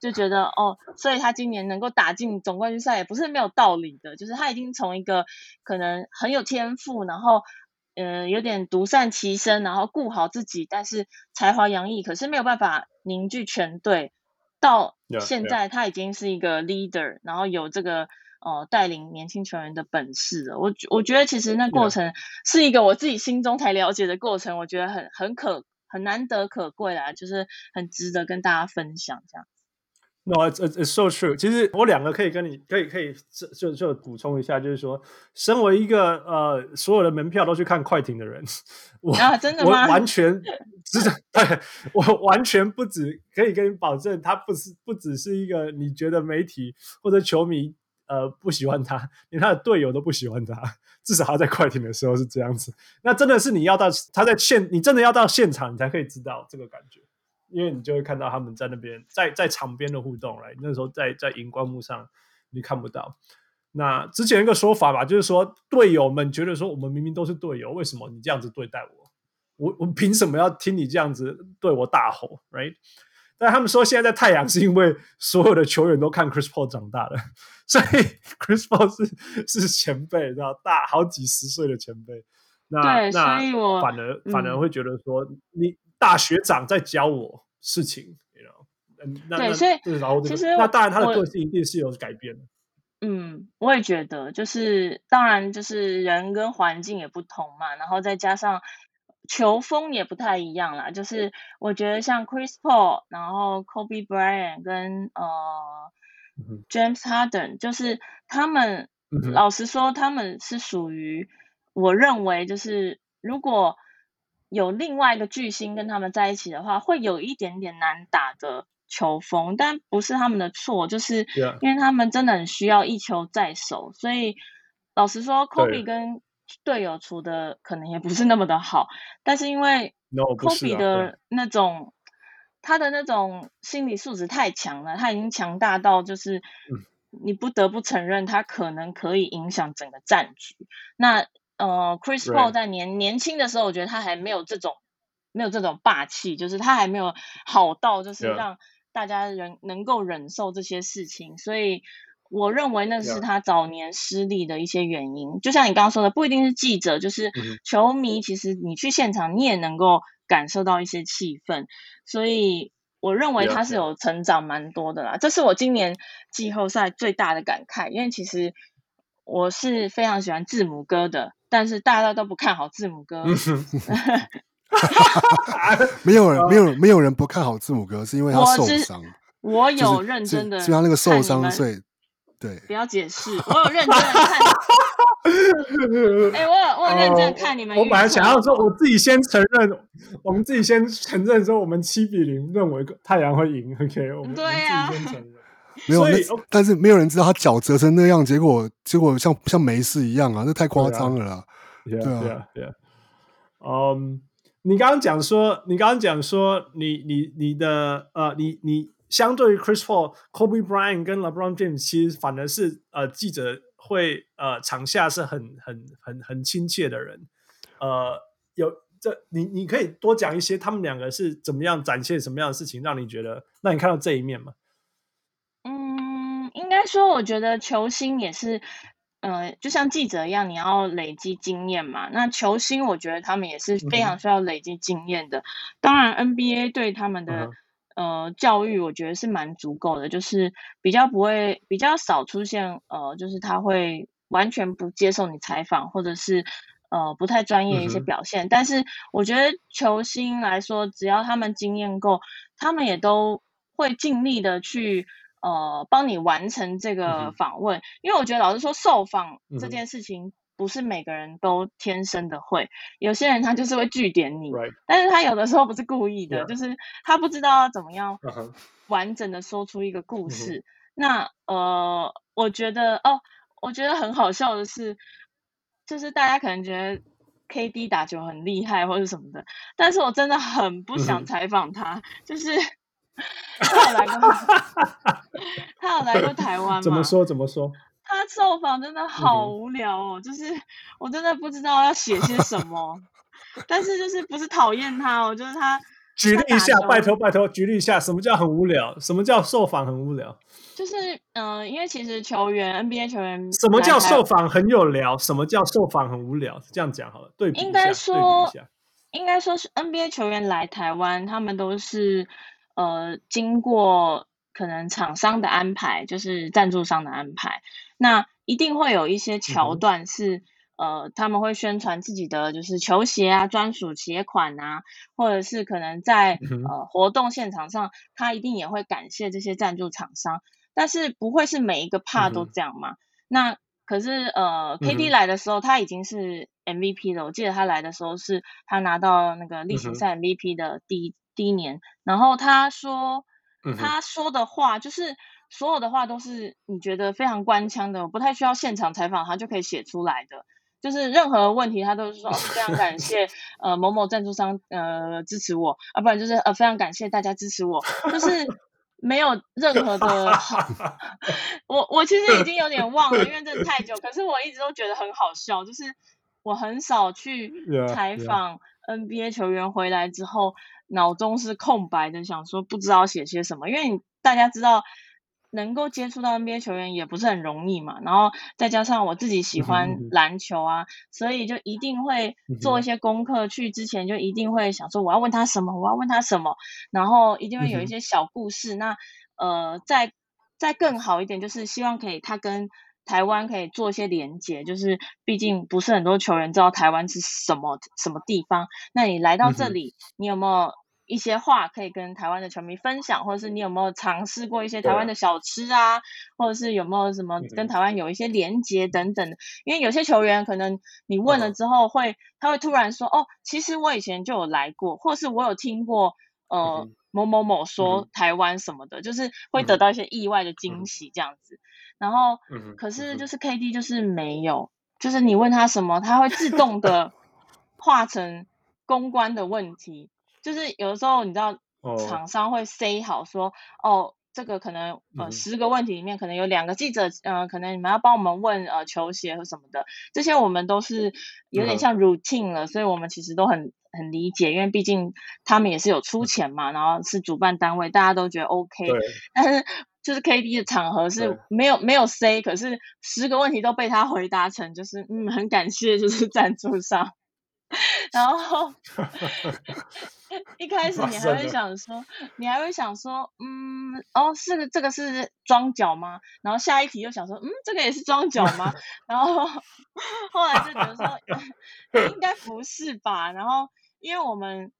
就觉得哦，所以他今年能够打进总冠军赛也不是没有道理的。就是他已经从一个可能很有天赋，然后。嗯、呃，有点独善其身，然后顾好自己，但是才华洋溢，可是没有办法凝聚全队。到现在，他已经是一个 leader，、yeah. 然后有这个呃带领年轻球员的本事了。我我觉得其实那过程是一个我自己心中才了解的过程，我觉得很很可很难得可贵啦，就是很值得跟大家分享这样。No, it's it's so true. 其实我两个可以跟你可以可以就就就补充一下，就是说，身为一个呃所有的门票都去看快艇的人，我、啊、真的吗？我完全只对我完全不止可以跟你保证，他不是不只是一个你觉得媒体或者球迷呃不喜欢他，连他的队友都不喜欢他。至少他在快艇的时候是这样子。那真的是你要到他在现，你真的要到现场，你才可以知道这个感觉。因为你就会看到他们在那边，在在场边的互动来，那时候在在荧光幕上你看不到。那之前一个说法吧，就是说队友们觉得说我们明明都是队友，为什么你这样子对待我？我我凭什么要听你这样子对我大吼？Right？但他们说现在在太阳是因为所有的球员都看 Chris Paul 长大的，所以 Chris Paul 是是前辈，知道大好几十岁的前辈。那那反而反而会觉得说、嗯、你。大学长在教我事情，you know? 嗯，对，所以其实那当然他的个性一定是有改变的。嗯，我也觉得，就是当然就是人跟环境也不同嘛，然后再加上球风也不太一样啦。就是我觉得像 Chris Paul，然后 Kobe Bryant 跟呃、嗯、James Harden，就是他们、嗯、老实说，他们是属于我认为就是如果。有另外一个巨星跟他们在一起的话，会有一点点难打的球风，但不是他们的错，就是因为他们真的很需要一球在手。所以老实说，Kobe 跟队友处的可能也不是那么的好，但是因为 Kobe 的那种他的那种心理素质太强了，他已经强大到就是你不得不承认他可能可以影响整个战局。那呃，Chris Paul 在年年轻的时候，我觉得他还没有这种没有这种霸气，就是他还没有好到就是让大家人能够忍受这些事情。所以我认为那是他早年失利的一些原因。就像你刚刚说的，不一定是记者，就是球迷，其实你去现场你也能够感受到一些气氛，所以我认为他是有成长蛮多的啦。这是我今年季后赛最大的感慨，因为其实我是非常喜欢字母哥的。但是大家都不看好字母哥，没有人，没有，没有人不看好字母哥，是因为他受伤。我有认真的，就他那个受伤，所以对，不要解释。我有认真的看，哎、欸，我有我有认真看你们。我本来想要说，我自己先承认，我们自己先承认说，我们七比零认为太阳会赢。OK，我们对呀、啊。没有，但是没有人知道他脚折成那样，结果结果像像没事一样啊，这太夸张了啦。对啊，对啊。嗯，你刚刚讲说，你刚刚讲说，你你你的呃，你你相对于 Chris Paul、Kobe Bryant 跟 LeBron James，其实反而是呃记者会呃场下是很很很很亲切的人。呃，有这你你可以多讲一些，他们两个是怎么样展现什么样的事情，让你觉得让你看到这一面吗？嗯，应该说，我觉得球星也是，呃，就像记者一样，你要累积经验嘛。那球星，我觉得他们也是非常需要累积经验的。嗯、当然，NBA 对他们的、嗯、呃教育，我觉得是蛮足够的，就是比较不会比较少出现呃，就是他会完全不接受你采访，或者是呃不太专业的一些表现。嗯、但是，我觉得球星来说，只要他们经验够，他们也都会尽力的去。呃，帮你完成这个访问，嗯、因为我觉得老实说，受访这件事情不是每个人都天生的会，嗯、有些人他就是会据点你.但是他有的时候不是故意的.就是他不知道要怎么样完整的说出一个故事。Uh. 那呃，我觉得哦，我觉得很好笑的是，就是大家可能觉得 KD 打球很厉害或者什么的，但是我真的很不想采访他，uh. 就是。他有来过，他有来过台湾吗？怎么说？怎么说？他受访真的好无聊哦，嗯、就是我真的不知道要写些什么。但是就是不是讨厌他哦，就是他举例一下，拜托拜托，举例一下，什么叫很无聊？什么叫受访很无聊？就是嗯、呃，因为其实球员 NBA 球员，什么叫受访很有聊？什么叫受访很无聊？这样讲好了，对应该说，应该说是 NBA 球员来台湾，他们都是。呃，经过可能厂商的安排，就是赞助商的安排，那一定会有一些桥段是，嗯、呃，他们会宣传自己的就是球鞋啊，专属鞋款啊，或者是可能在、嗯、呃活动现场上，他一定也会感谢这些赞助厂商，但是不会是每一个 part 都这样嘛？嗯、那可是呃，KD 来的时候，他已经是 MVP 了，我记得他来的时候是他拿到那个例行赛 MVP 的第一。嗯第一年，然后他说，他说的话就是所有的话都是你觉得非常官腔的，不太需要现场采访他就可以写出来的，就是任何问题他都是说非常感谢 呃某某赞助商呃支持我。啊，不然就是呃非常感谢大家支持我，就是 没有任何的 好，我我其实已经有点忘了，因为这太久，可是我一直都觉得很好笑，就是我很少去采访 NBA 球员回来之后。脑中是空白的，想说不知道写些什么，因为你大家知道能够接触到 NBA 球员也不是很容易嘛，然后再加上我自己喜欢篮球啊，嗯、所以就一定会做一些功课，去之前就一定会想说我要问他什么，我要问他什么，然后一定会有一些小故事。嗯、那呃，再再更好一点，就是希望可以他跟台湾可以做一些连接，就是毕竟不是很多球员知道台湾是什么什么地方，那你来到这里，嗯、你有没有？一些话可以跟台湾的球迷分享，或者是你有没有尝试过一些台湾的小吃啊，对或者是有没有什么跟台湾有一些连接等等的。因为有些球员可能你问了之后会，他会突然说，哦，其实我以前就有来过，或是我有听过，呃，某某某说台湾什么的，就是会得到一些意外的惊喜这样子。然后，可是就是 KD 就是没有，就是你问他什么，他会自动的化 成公关的问题。就是有的时候，你知道，厂商会 say 好说，哦，哦，这个可能呃十个问题里面，可能有两个记者，呃，可能你们要帮我们问呃球鞋和什么的，这些我们都是有点像 routine 了，嗯、所以我们其实都很很理解，因为毕竟他们也是有出钱嘛，然后是主办单位，大家都觉得 OK。对但是就是 KD 的场合是没有没有 say，可是十个问题都被他回答成就是嗯很感谢，就是赞助商。然后 一开始你还会想说，你还会想说，嗯，哦，是个这个是装脚吗？然后下一题又想说，嗯，这个也是装脚吗？然后后来就觉得说，应该不是吧？然后因为我们。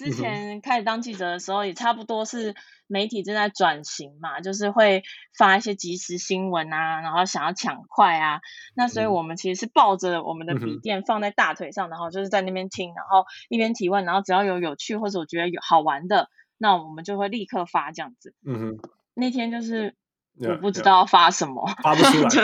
之前开始当记者的时候，也差不多是媒体正在转型嘛，就是会发一些即时新闻啊，然后想要抢快啊。那所以我们其实是抱着我们的笔电放在大腿上，然后就是在那边听，然后一边提问，然后只要有有趣或者我觉得有好玩的，那我们就会立刻发这样子。嗯哼。那天就是我不知道要发什么，发不出来，就，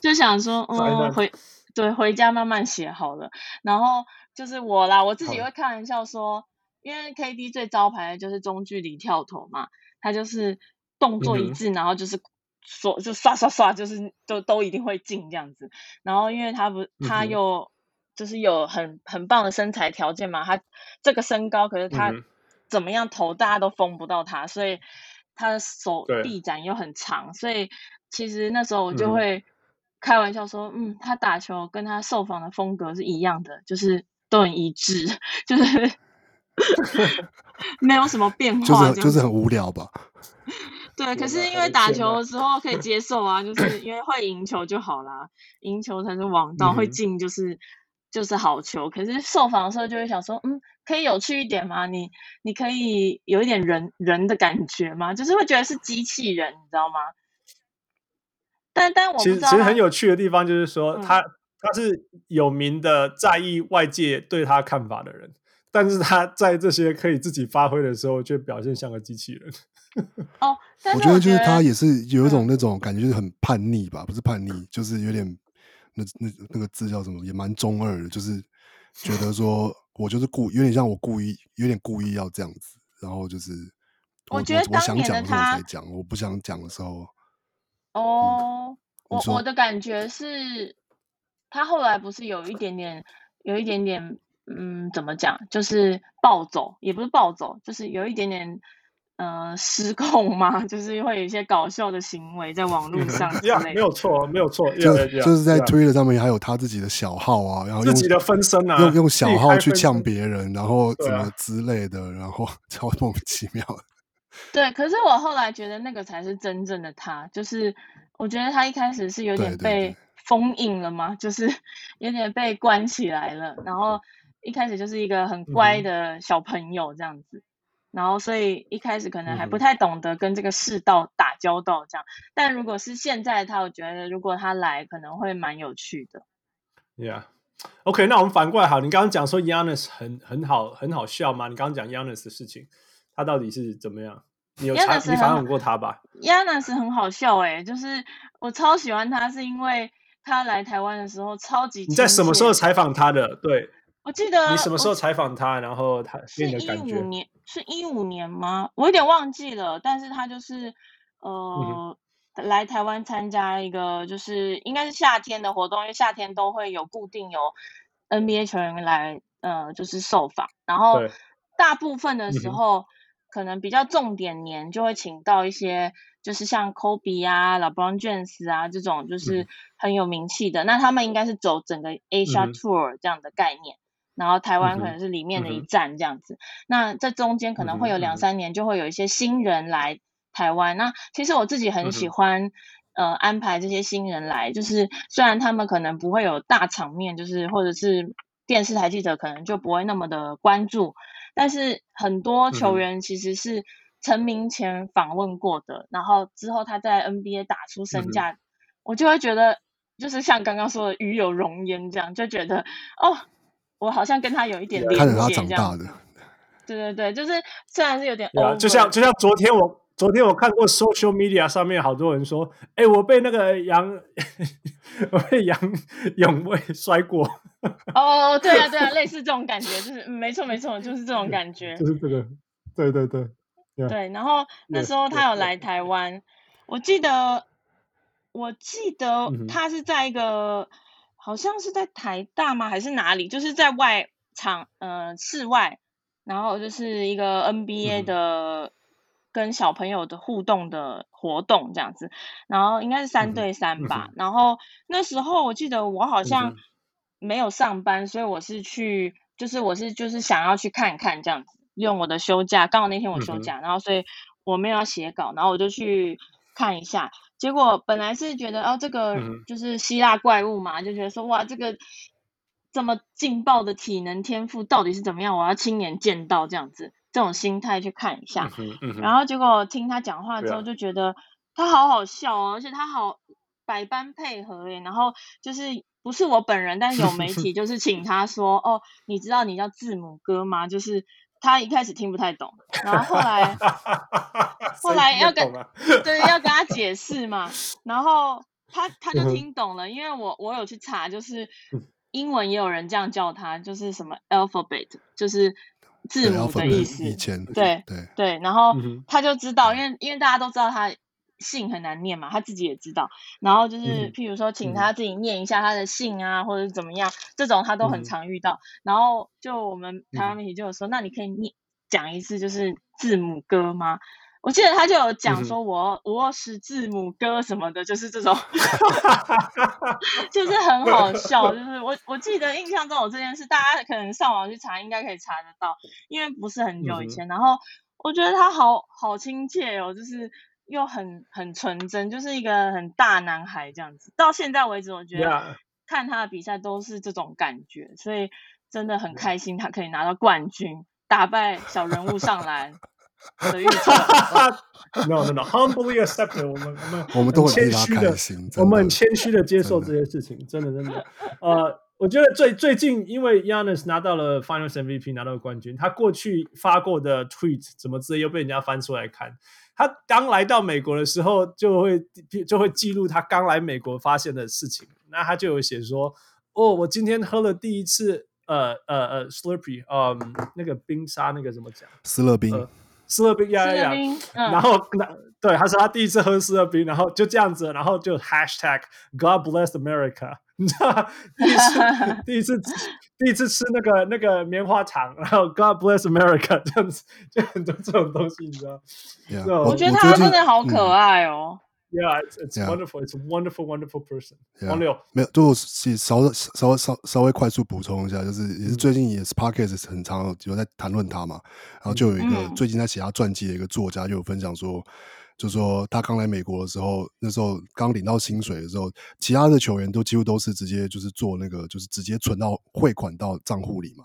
就想说，嗯，回对回家慢慢写好了，然后。就是我啦，我自己会开玩笑说，因为 KD 最招牌的就是中距离跳投嘛，他就是动作一致，嗯、然后就是说就刷刷刷，就是都都一定会进这样子。然后因为他不他又就是有很很棒的身材条件嘛，他这个身高，可是他怎么样投大家都封不到他，所以他的手臂展又很长，所以其实那时候我就会开玩笑说，嗯，他打球跟他受访的风格是一样的，就是都很一致，就是没有什么变化，就是就是很无聊吧。对，可是因为打球的时候可以接受啊，就是 因为会赢球就好啦，赢球才是王道，会进就是就是好球。可是受访的时候就会想说，嗯，可以有趣一点吗？你你可以有一点人人的感觉吗？就是会觉得是机器人，你知道吗？但但其实其实很有趣的地方就是说，他他是有名的在意外界对他看法的人，但是他在这些可以自己发挥的时候，却表现像个机器人。哦，我觉，我觉得就是他也是有一种那种感觉，就是很叛逆吧，嗯、不是叛逆，就是有点那那那个字叫什么，也蛮中二的，就是觉得说我就是故，有点像我故意，有点故意要这样子，然后就是我，我觉得我，我想讲的时候才讲，我不想讲的时候，哦，嗯、我我的感觉是，他后来不是有一点点，有一点点，嗯，怎么讲，就是暴走，也不是暴走，就是有一点点。呃，失控嘛？就是会有一些搞笑的行为在网络上之 类的。没有错，没有错。就就是在 Twitter 上面还有他自己的小号啊，然后用自己的分身啊，用用小号去呛别人，然后怎么之类的，然后 超莫名其妙的。对，可是我后来觉得那个才是真正的他，就是我觉得他一开始是有点被封印了吗，就是 有点被关起来了，然后一开始就是一个很乖的小朋友这样子。然后，所以一开始可能还不太懂得跟这个世道打交道，这样。嗯、但如果是现在他，我觉得如果他来，可能会蛮有趣的。Yeah，OK，okay, 那我们反过来好，你刚刚讲说 Giannis 很很好很好笑吗？你刚刚讲 Giannis 的事情，他到底是怎么样？你有查你访问过他吧？Giannis 很好笑哎、欸，就是我超喜欢他，是因为他来台湾的时候超级。你在什么时候采访他的？对。我记得你什么时候采访他，然后他是一五年，是一五年吗？我有点忘记了，但是他就是呃、嗯、来台湾参加一个就是应该是夏天的活动，因为夏天都会有固定有 NBA 球员来呃就是受访，然后大部分的时候、嗯、可能比较重点年就会请到一些就是像 Kobe 啊、LeBron James 啊这种就是很有名气的，嗯、那他们应该是走整个 Asia Tour 这样的概念。嗯然后台湾可能是里面的一站这样子，那这中间可能会有两三年就会有一些新人来台湾。嗯、那其实我自己很喜欢，嗯、呃，安排这些新人来，就是虽然他们可能不会有大场面，就是或者是电视台记者可能就不会那么的关注，但是很多球员其实是成名前访问过的，嗯、然后之后他在 NBA 打出身价，嗯、我就会觉得就是像刚刚说的与有容焉这样，就觉得哦。我好像跟他有一点连接，看着他长大的。对对对，就是虽然是有点 over，就像就像昨天我昨天我看过 social media 上面好多人说，哎、欸，我被那个杨 我被杨永卫摔过。哦，对啊对啊，类似这种感觉，就是、嗯、没错没错，就是这种感觉，就是这个，对对对，yeah. 对。然后 那时候他有来台湾，yeah. 我记得我记得他是在一个。好像是在台大吗？还是哪里？就是在外场，呃，室外，然后就是一个 NBA 的跟小朋友的互动的活动这样子，然后应该是三对三吧。然后那时候我记得我好像没有上班，所以我是去，就是我是就是想要去看看这样子，用我的休假，刚好那天我休假，然后所以我没有要写稿，然后我就去看一下。结果本来是觉得哦，这个就是希腊怪物嘛，嗯、就觉得说哇，这个这么劲爆的体能天赋到底是怎么样？我要亲眼见到这样子，这种心态去看一下。然后结果听他讲话之后，就觉得他好好笑哦，而且他好百般配合诶。然后就是不是我本人，但是有媒体 就是请他说哦，你知道你叫字母哥吗？就是。他一开始听不太懂，然后后来 后来要跟 对要跟他解释嘛，然后他他就听懂了，因为我我有去查，就是英文也有人这样叫他，就是什么 alphabet，就是字母的意思。对对。对，然后他就知道，因为因为大家都知道他姓很难念嘛，他自己也知道。然后就是，嗯、譬如说，请他自己念一下他的姓啊，嗯、或者怎么样，这种他都很常遇到。嗯、然后就我们台湾媒体就有说，嗯、那你可以念讲一次，就是字母歌吗？我记得他就有讲说我，我我是字母哥什么的，就是这种，就是很好笑。就 是我我记得印象中有这件事，大家可能上网去查，应该可以查得到，因为不是很久以前。嗯、然后我觉得他好好亲切哦，就是又很很纯真，就是一个很大男孩这样子。到现在为止，我觉得看他的比赛都是这种感觉，所以真的很开心，他可以拿到冠军，打败小人物上篮。的预测，no no no，humbly accepted。我们我们我们都很谦虚的，我们很谦虚的接受这些事情，真的真的。呃，我觉得最最近，因为 Giannis 拿到了 Finals MVP，拿到了冠军，他过去发过的 tweet 怎么之类又被人家翻出来看。他刚来到美国的时候，就会就会记录他刚来美国发现的事情。那他就有写说：“哦，我今天喝了第一次，呃呃呃，Slurpee，嗯、呃，那个冰沙，那个怎么讲？思乐冰。呃”斯乐冰呀呀呀，然后那对，他说他第一次喝斯乐冰，然后就这样子，然后就 hashtag God bless America，你知道第一次第一次第一次吃那个那个棉花糖，然后 God bless America 这样子，就很多这种东西，你知道？Yeah, 我觉得他真的好可爱哦。Yeah, it's it's wonderful. It's a wonderful, wonderful person. 王六没有，就稍稍稍稍稍微快速补充一下，就是也是最近也是 parkas 很常有在谈论他嘛，然后就有一个最近在写他传记的一个作家就有分享说，就说他刚来美国的时候，那时候刚领到薪水的时候，其他的球员都几乎都是直接就是做那个就是直接存到汇款到账户里嘛。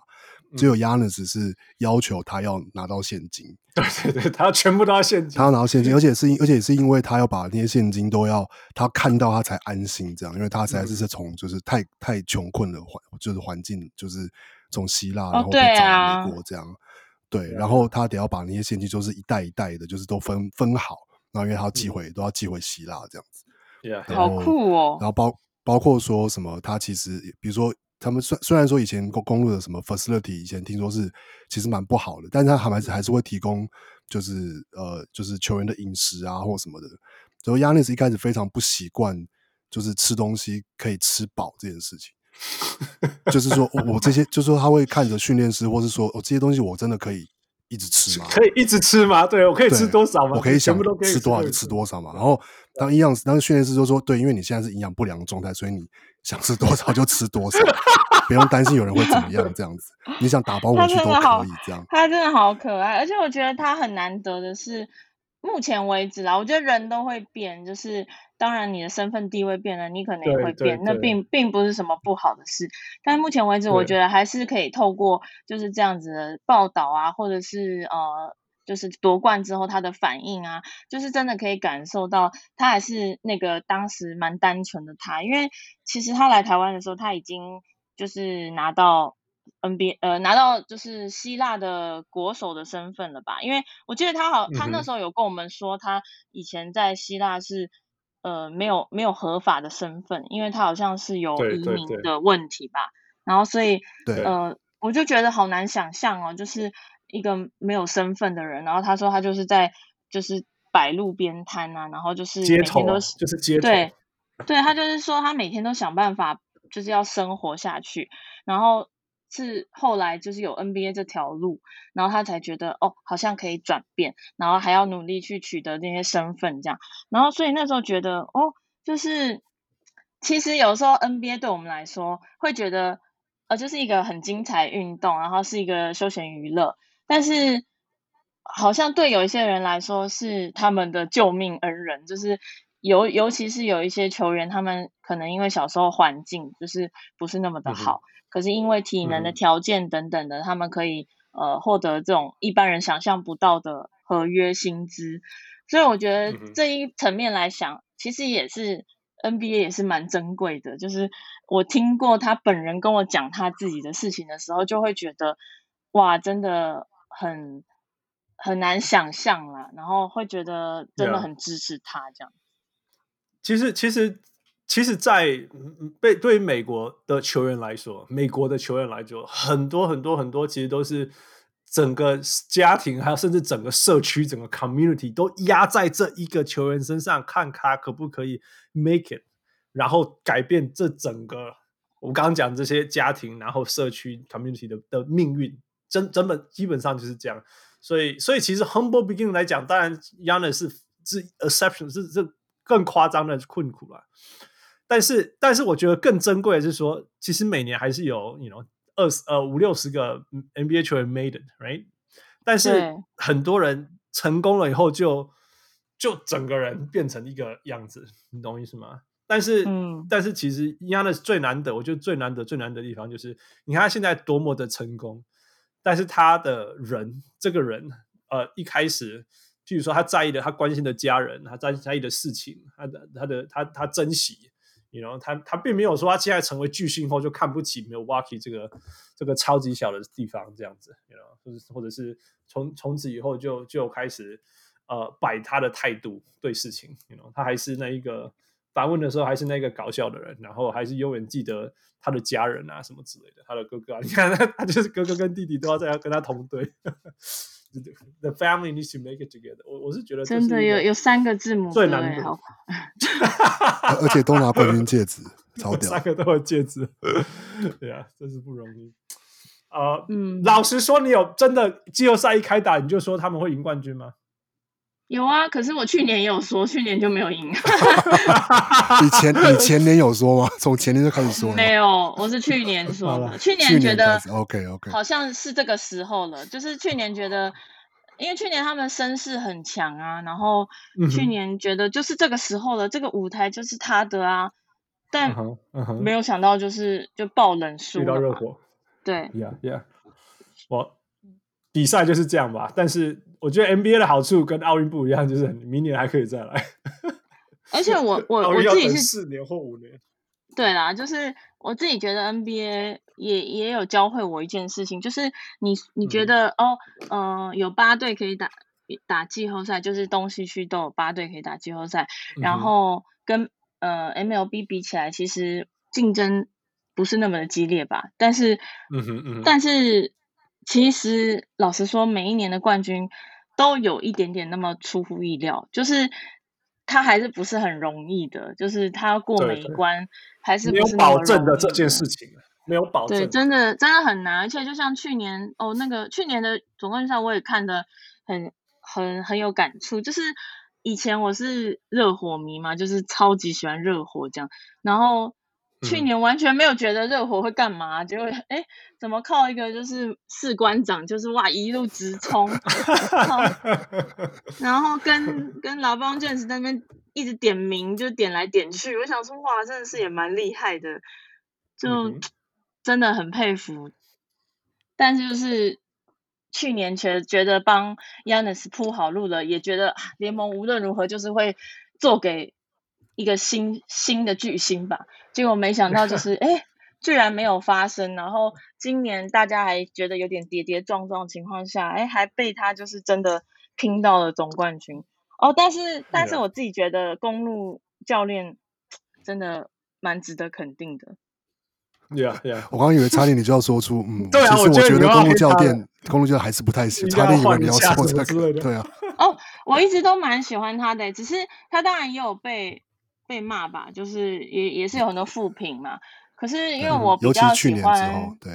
只有 Giannis 是要求他要拿到现金，对对对，他全部都要现金，他要拿到现金，而且是而且是因为他要把那些现金都要他看到他才安心，这样，因为他实在是是从就是太太穷困的环就是环境，就是从希腊然后再找美国这样，哦对，啊、对，然后他得要把那些现金就是一袋一袋的，就是都分分好，然后因为他要寄回、嗯、都要寄回希腊这样子，对，好酷哦，然后包包括说什么，他其实比如说。他们虽虽然说以前公公路的什么 facility 以前听说是其实蛮不好的，但是他还是还是会提供就是呃就是球员的饮食啊或什么的。所以 Giannis 一开始非常不习惯就是吃东西可以吃饱这件事情，就是说我这些就是说他会看着训练师，或是说哦这些东西我真的可以一直吃吗？可以一直吃吗？对，我可以吃多少吗？我可以想吃多少就吃多少嘛。然后当营养师当训练师就说对，因为你现在是营养不良的状态，所以你。想吃多少就吃多少，不用担心有人会怎么样。这样子，你想打包回去都可以。这样，他真的好可爱，而且我觉得他很难得的是，目前为止啦，我觉得人都会变，就是当然你的身份地位变了，你可能也会变，那并并不是什么不好的事。但目前为止，我觉得还是可以透过就是这样子的报道啊，或者是呃。就是夺冠之后他的反应啊，就是真的可以感受到他还是那个当时蛮单纯的他，因为其实他来台湾的时候他已经就是拿到 NBA 呃拿到就是希腊的国手的身份了吧？因为我记得他好他那时候有跟我们说他以前在希腊是呃没有没有合法的身份，因为他好像是有移民的问题吧，然后所以呃我就觉得好难想象哦，就是。一个没有身份的人，然后他说他就是在就是摆路边摊啊，然后就是每天都是就是街头，对，对他就是说他每天都想办法就是要生活下去，然后是后来就是有 NBA 这条路，然后他才觉得哦好像可以转变，然后还要努力去取得那些身份这样，然后所以那时候觉得哦就是其实有时候 NBA 对我们来说会觉得呃就是一个很精彩运动，然后是一个休闲娱乐。但是，好像对有一些人来说是他们的救命恩人，就是尤尤其是有一些球员，他们可能因为小时候环境就是不是那么的好，嗯、可是因为体能的条件等等的，嗯、他们可以呃获得这种一般人想象不到的合约薪资，所以我觉得这一层面来想，嗯、其实也是 NBA 也是蛮珍贵的。就是我听过他本人跟我讲他自己的事情的时候，就会觉得哇，真的。很很难想象啦，然后会觉得真的很支持他这样。其实，其实，其实，在被对于美国的球员来说，美国的球员来说，很多很多很多，其实都是整个家庭，还有甚至整个社区、整个 community 都压在这一个球员身上，看他可不可以 make it，然后改变这整个我刚刚讲这些家庭，然后社区 community 的的命运，真真本基本上就是这样。所以，所以其实 humble beginning 来讲，当然 Giannis 是是 exception，是是更夸张的困苦了。但是，但是我觉得更珍贵的是说，其实每年还是有，you know。二十呃五六十个 NBA 球员 made it，right？但是很多人成功了以后就，就就整个人变成一个样子，你懂我意思吗？但是，嗯，但是其实 Giannis 最难得，我觉得最难得、最难得的地方就是，你看他现在多么的成功，但是他的人，这个人，呃，一开始，譬如说他在意的、他关心的家人，他在在意的事情，他的、他的、他他珍惜。You know, 他他并没有说他现在成为巨星后就看不起 Milwaukee 这个这个超级小的地方这样子，You know，或者或者是从从此以后就就开始呃摆他的态度对事情，You know，他还是那一个反问的时候还是那个搞笑的人，然后还是永远记得他的家人啊什么之类的，他的哥哥啊，你看他他就是哥哥跟弟弟都要在要跟他同队。The family needs to make it together 我。我我是觉得真的有有三个字母最难的，而且都拿冠军戒指，超屌，三个都有戒指，对啊，真是不容易。呃，嗯，老实说，你有真的季后赛一开打，你就说他们会赢冠军吗？有啊，可是我去年也有说，去年就没有赢。你前你前年有说吗？从前年就开始说。没有，我是去年说的。去年觉得 OK OK，好像是这个时候了。就是去年觉得，因为去年他们声势很强啊，然后去年觉得就是这个时候了，这个舞台就是他的啊。但没有想到就是就爆冷输了。遇到热火。对。Yeah Yeah，我比赛就是这样吧，但是。我觉得 NBA 的好处跟奥运不一样，就是明年还可以再来。而且我 我我自己是四年或五年。对啦，就是我自己觉得 NBA 也也有教会我一件事情，就是你你觉得、嗯、哦，嗯、呃，有八队可以打打季后赛，就是东西区都有八队可以打季后赛，嗯、然后跟呃 MLB 比起来，其实竞争不是那么的激烈吧？但是，嗯哼嗯哼，但是其实老实说，每一年的冠军。都有一点点那么出乎意料，就是他还是不是很容易的，就是他要过每一关，对对还是没有保证的这件事情，没有保证，对，真的真的很难。而且就像去年哦，那个去年的总冠军赛我也看得很很很有感触，就是以前我是热火迷嘛，就是超级喜欢热火这样，然后。去年完全没有觉得热火会干嘛，结果哎，怎么靠一个就是士官长，就是哇一路直冲，然后跟跟劳邦卷士在那边一直点名，就点来点去，我想说哇，真的是也蛮厉害的，就真的很佩服。但是就是去年觉觉得帮 Giannis 铺好路了，也觉得联盟无论如何就是会做给。一个新新的巨星吧，结果没想到就是哎，居然没有发生。然后今年大家还觉得有点跌跌撞撞的情况下，哎，还被他就是真的拼到了总冠军哦。但是但是我自己觉得公路教练真的蛮值得肯定的。对啊对啊，我刚刚以为差点你就要说出嗯，对啊，其实我觉得公路教练公路教练还是不太行，差点以为你要说这个，对啊。哦，我一直都蛮喜欢他的，只是他当然也有被。被骂吧，就是也也是有很多负评嘛。可是因为我比较喜欢，对，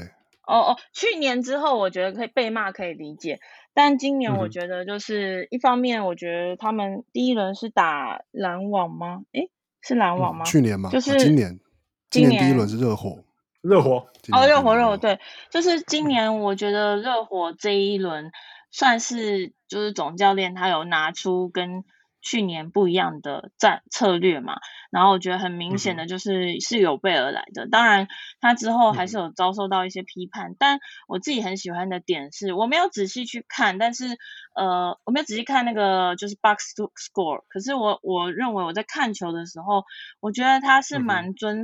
哦哦，去年之后我觉得可以被骂可以理解，但今年我觉得就是一方面，我觉得他们第一轮是打篮网吗？诶，是篮网吗？去年吗？就是今年，今年第一轮是热火，热火哦，热火热火，对，就是今年我觉得热火这一轮算是就是总教练他有拿出跟。去年不一样的战策略嘛，然后我觉得很明显的就是是有备而来的。当然，他之后还是有遭受到一些批判，但我自己很喜欢的点是，我没有仔细去看，但是呃，我没有仔细看那个就是 box score，可是我我认为我在看球的时候，我觉得他是蛮遵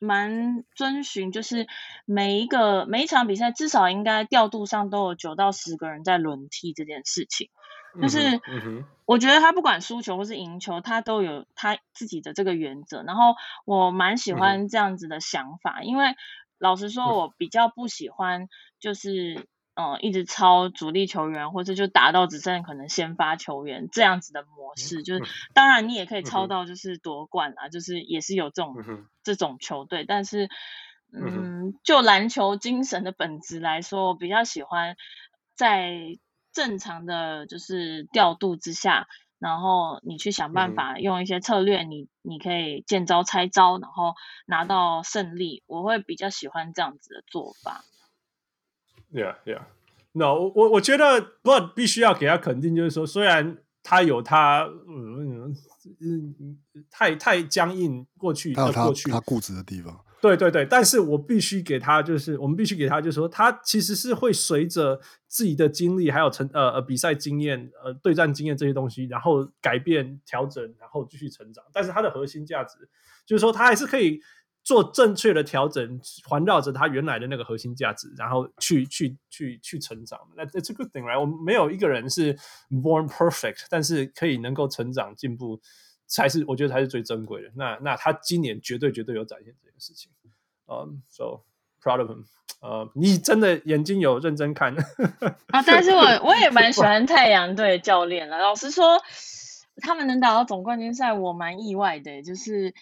蛮遵循，就是每一个每一场比赛至少应该调度上都有九到十个人在轮替这件事情。就是，我觉得他不管输球或是赢球，他都有他自己的这个原则。然后我蛮喜欢这样子的想法，因为老实说，我比较不喜欢就是嗯，一直超主力球员，或者就打到只剩可能先发球员这样子的模式，就是当然你也可以超到就是夺冠啊，就是也是有这种这种球队，但是嗯，就篮球精神的本质来说，我比较喜欢在正常的就是调度之下，然后你去想办法用一些策略，你你可以见招拆招，然后拿到胜利，我会比较喜欢这样子的做法。Yeah, yeah. No，我我我觉得不必须要给他肯定，就是说，虽然他有他嗯嗯太太僵硬过去，他有他过去他固执的地方。对对对，但是我必须给他，就是我们必须给他，就是说，他其实是会随着自己的经历，还有成呃呃比赛经验、呃对战经验这些东西，然后改变、调整，然后继续成长。但是他的核心价值，就是说，他还是可以。做正确的调整，环绕着他原来的那个核心价值，然后去去去去成长。那这是 good thing right？我们没有一个人是 born perfect，但是可以能够成长进步，才是我觉得才是最珍贵的。那那他今年绝对绝对有展现这件事情。嗯、um,，so proud of him。呃，你真的眼睛有认真看 啊？但是我我也蛮喜欢太阳队教练了。老实说，他们能打到总冠军赛，我蛮意外的，就是。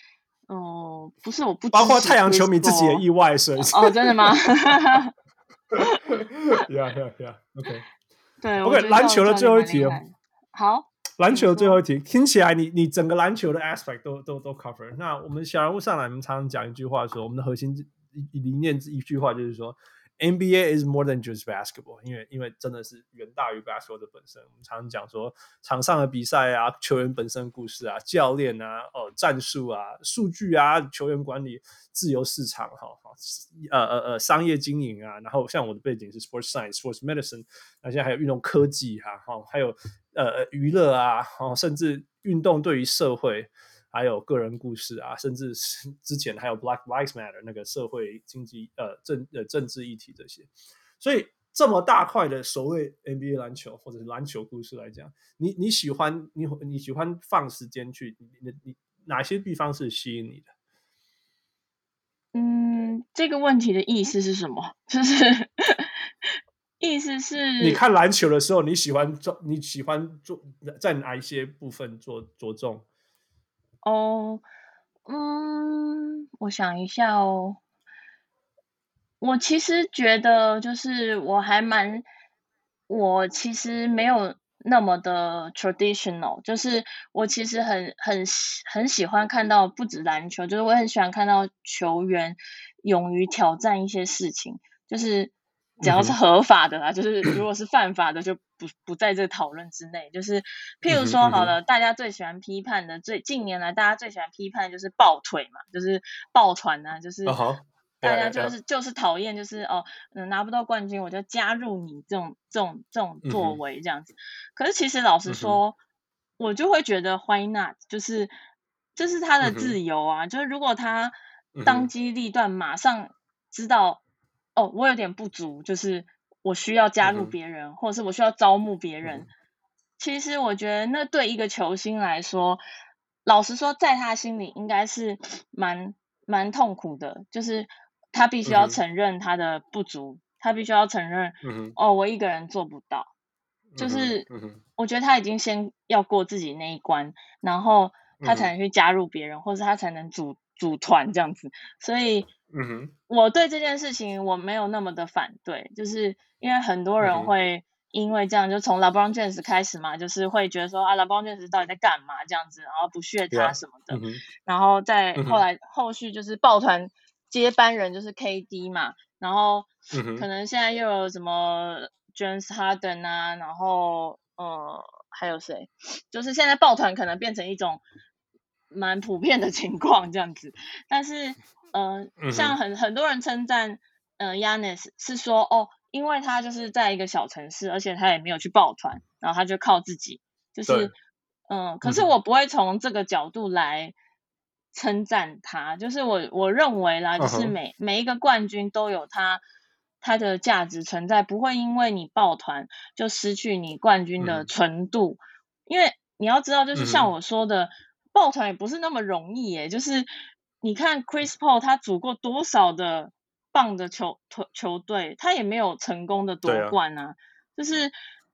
哦，不是我不，包括太阳球迷自己也意外，所以哦，真的吗？Yeah, yeah, yeah. OK，对，OK。篮球的最后一题，好，篮球的最后一题，听起来你你整个篮球的 aspect 都都都 cover。那我们小人物上来，我们常常讲一句话说，我们的核心理念一句话就是说。NBA is more than just basketball，因为因为真的是远大于 basketball 的本身。我们常常讲说，场上的比赛啊，球员本身故事啊，教练啊，哦，战术啊，数据啊，球员管理，自由市场，哈，呃呃呃，商业经营啊，然后像我的背景是 sports science、sports medicine，那现在还有运动科技哈，哈，还有呃娱乐啊，哦，甚至运动对于社会。还有个人故事啊，甚至是之前还有 Black Lives Matter 那个社会经济呃政呃政治议题这些，所以这么大块的所谓 NBA 篮球或者是篮球故事来讲，你你喜欢你你喜欢放时间去你你你哪些地方是吸引你的？嗯，这个问题的意思是什么？就是意思是你看篮球的时候，你喜欢做你喜欢做在哪一些部分做着重？哦，嗯，我想一下哦。我其实觉得，就是我还蛮，我其实没有那么的 traditional，就是我其实很很很喜欢看到不止篮球，就是我很喜欢看到球员勇于挑战一些事情，就是。只要是合法的啦，就是如果是犯法的，就不不在这个讨论之内。就是譬如说，好了，大家最喜欢批判的，最近年来大家最喜欢批判的就是抱腿嘛，就是抱团啊，就是大家就是就是讨厌，就是哦，嗯，拿不到冠军我就加入你这种这种这种作为这样子。可是其实老实说，我就会觉得 Why not？就是这是他的自由啊，就是如果他当机立断，马上知道。哦，我有点不足，就是我需要加入别人，嗯、或者是我需要招募别人。嗯、其实我觉得那对一个球星来说，老实说，在他心里应该是蛮蛮痛苦的，就是他必须要承认他的不足，嗯、他必须要承认，嗯、哦，我一个人做不到。嗯、就是我觉得他已经先要过自己那一关，然后他才能去加入别人，嗯、或者他才能组组团这样子。所以。嗯哼，我对这件事情我没有那么的反对，就是因为很多人会因为这样，就从 LeBron James 开始嘛，就是会觉得说啊，LeBron James 到底在干嘛这样子，然后不屑他什么的，yeah, 然后再后来后续就是抱团接班人就是 KD 嘛，然后可。能现在又有什么 James Harden 啊，然后呃还有谁，就是现在抱团可能变成一种蛮普遍的情况这样子，但是。嗯、呃，像很很多人称赞，嗯、呃，Giannis 是说哦，因为他就是在一个小城市，而且他也没有去抱团，然后他就靠自己，就是，嗯，可是我不会从这个角度来称赞他，就是我我认为啦，就是每每一个冠军都有他他的价值存在，不会因为你抱团就失去你冠军的纯度，因为你要知道，就是像我说的，抱团也不是那么容易耶，就是。你看 Chris Paul 他组过多少的棒的球球球队，他也没有成功的夺冠啊。啊就是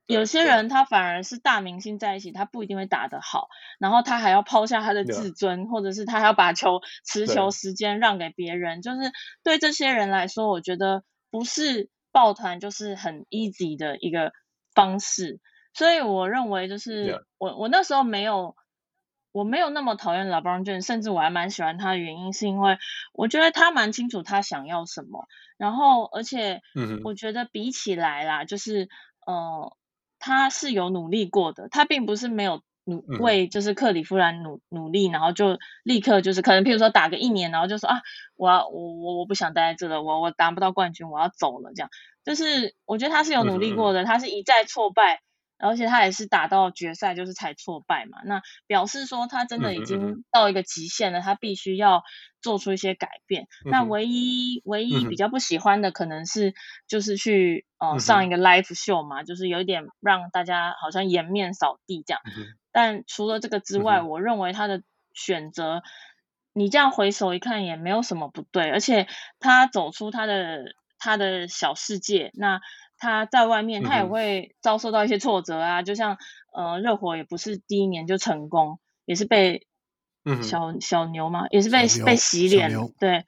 有些人他反而是大明星在一起，他不一定会打得好，然后他还要抛下他的自尊，或者是他还要把球持球时间让给别人。就是对这些人来说，我觉得不是抱团就是很 easy 的一个方式。所以我认为，就是我我那时候没有。我没有那么讨厌 LeBron James，甚至我还蛮喜欢他的原因，是因为我觉得他蛮清楚他想要什么。然后，而且，我觉得比起来啦，嗯、就是呃，他是有努力过的，他并不是没有努为就是克里夫兰努努力，然后就立刻就是可能譬如说打个一年，然后就说啊，我要我我我不想待在这了，我我拿不到冠军，我要走了这样。就是我觉得他是有努力过的，他是一再挫败。而且他也是打到决赛，就是才挫败嘛。那表示说他真的已经到一个极限了，他必须要做出一些改变。那唯一唯一比较不喜欢的，可能是就是去呃上一个 live show 嘛，就是有一点让大家好像颜面扫地这样。但除了这个之外，我认为他的选择，你这样回首一看也没有什么不对。而且他走出他的他的小世界，那。他在外面，他也会遭受到一些挫折啊，嗯、就像呃，热火也不是第一年就成功，也是被小、嗯、小牛嘛，也是被被洗脸，对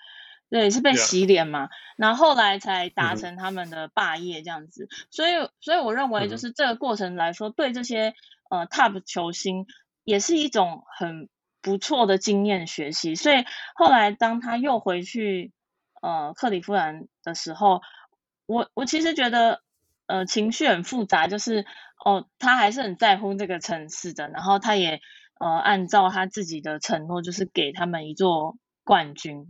对，也是被洗脸嘛.然后后来才达成他们的霸业这样子，嗯、所以所以我认为就是这个过程来说，嗯、对这些呃 top 球星也是一种很不错的经验学习，所以后来当他又回去呃克利夫兰的时候。我我其实觉得，呃，情绪很复杂，就是哦，他还是很在乎这个城市的，然后他也呃按照他自己的承诺，就是给他们一座冠军。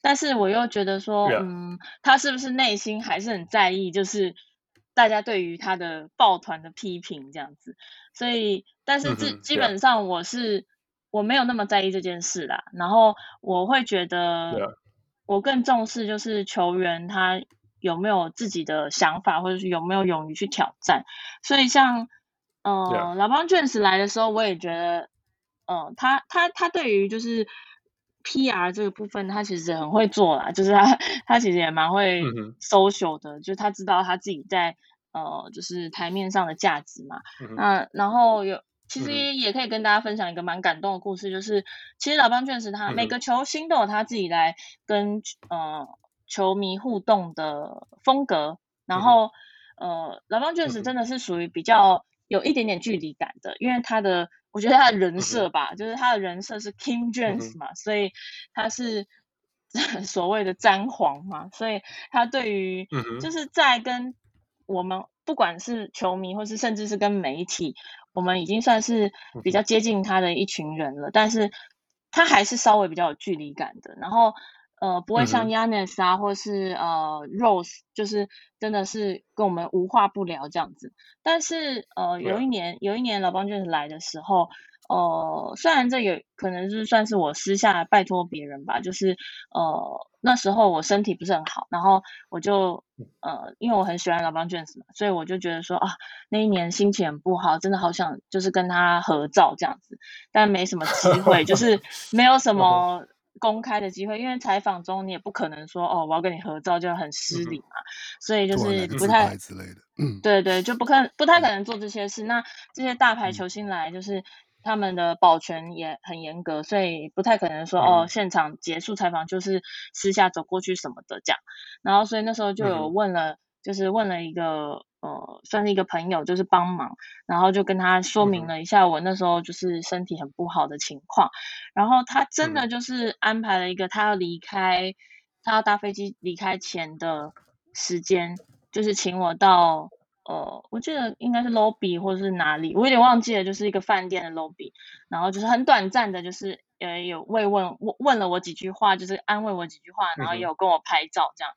但是我又觉得说.嗯，他是不是内心还是很在意，就是大家对于他的抱团的批评这样子。所以，但是基基本上我是.我没有那么在意这件事啦。然后我会觉得，我更重视就是球员他。有没有自己的想法，或者是有没有勇于去挑战？所以像呃，LeBron James 来的时候，我也觉得，呃，他他他对于就是 PR 这个部分，他其实很会做啦，就是他他其实也蛮会 social 的，嗯、就是他知道他自己在呃，就是台面上的价值嘛。那、嗯然后有其实也可以跟大家分享一个蛮感动的故事，就是其实 LeBron James 他每个球星都有他自己来跟呃。球迷互动的风格，然后、嗯、呃，LeBron James 真的是属于比较有一点点距离感的，因为他的，我觉得他的人设吧，嗯、就是他的人设是 King James 嘛，嗯、所以他是 所谓的詹皇嘛，所以他对于就是在跟我们不管是球迷或是甚至是跟媒体，我们已经算是比较接近他的一群人了，但是他还是稍微比较有距离感的，然后。呃，不会像 Giannis 啊，或是呃 Rose，就是真的是跟我们无话不聊这样子。但是呃，有一年，有一年 LeBron James 来的时候，呃，虽然这有可能是算是我私下拜托别人吧，就是呃那时候我身体不是很好，然后我就呃因为我很喜欢 LeBron James 嘛，所以我就觉得说啊，那一年心情很不好，真的好想就是跟他合照这样子，但没什么机会，就是没有什 么。公开的机会，因为采访中你也不可能说哦，我要跟你合照，就很失礼嘛，嗯、所以就是不太之类的，嗯，对对，就不可不太可能做这些事。嗯、那这些大牌球星来，就是他们的保全也很严格，所以不太可能说、嗯、哦，现场结束采访就是私下走过去什么的这样。然后所以那时候就有问了，嗯、就是问了一个。呃，算是一个朋友，就是帮忙，然后就跟他说明了一下我那时候就是身体很不好的情况，然后他真的就是安排了一个他要离开，他要搭飞机离开前的时间，就是请我到呃，我记得应该是 lobby 或者是哪里，我有点忘记了，就是一个饭店的 lobby，然后就是很短暂的，就是呃有慰问问问了我几句话，就是安慰我几句话，然后也有跟我拍照这样。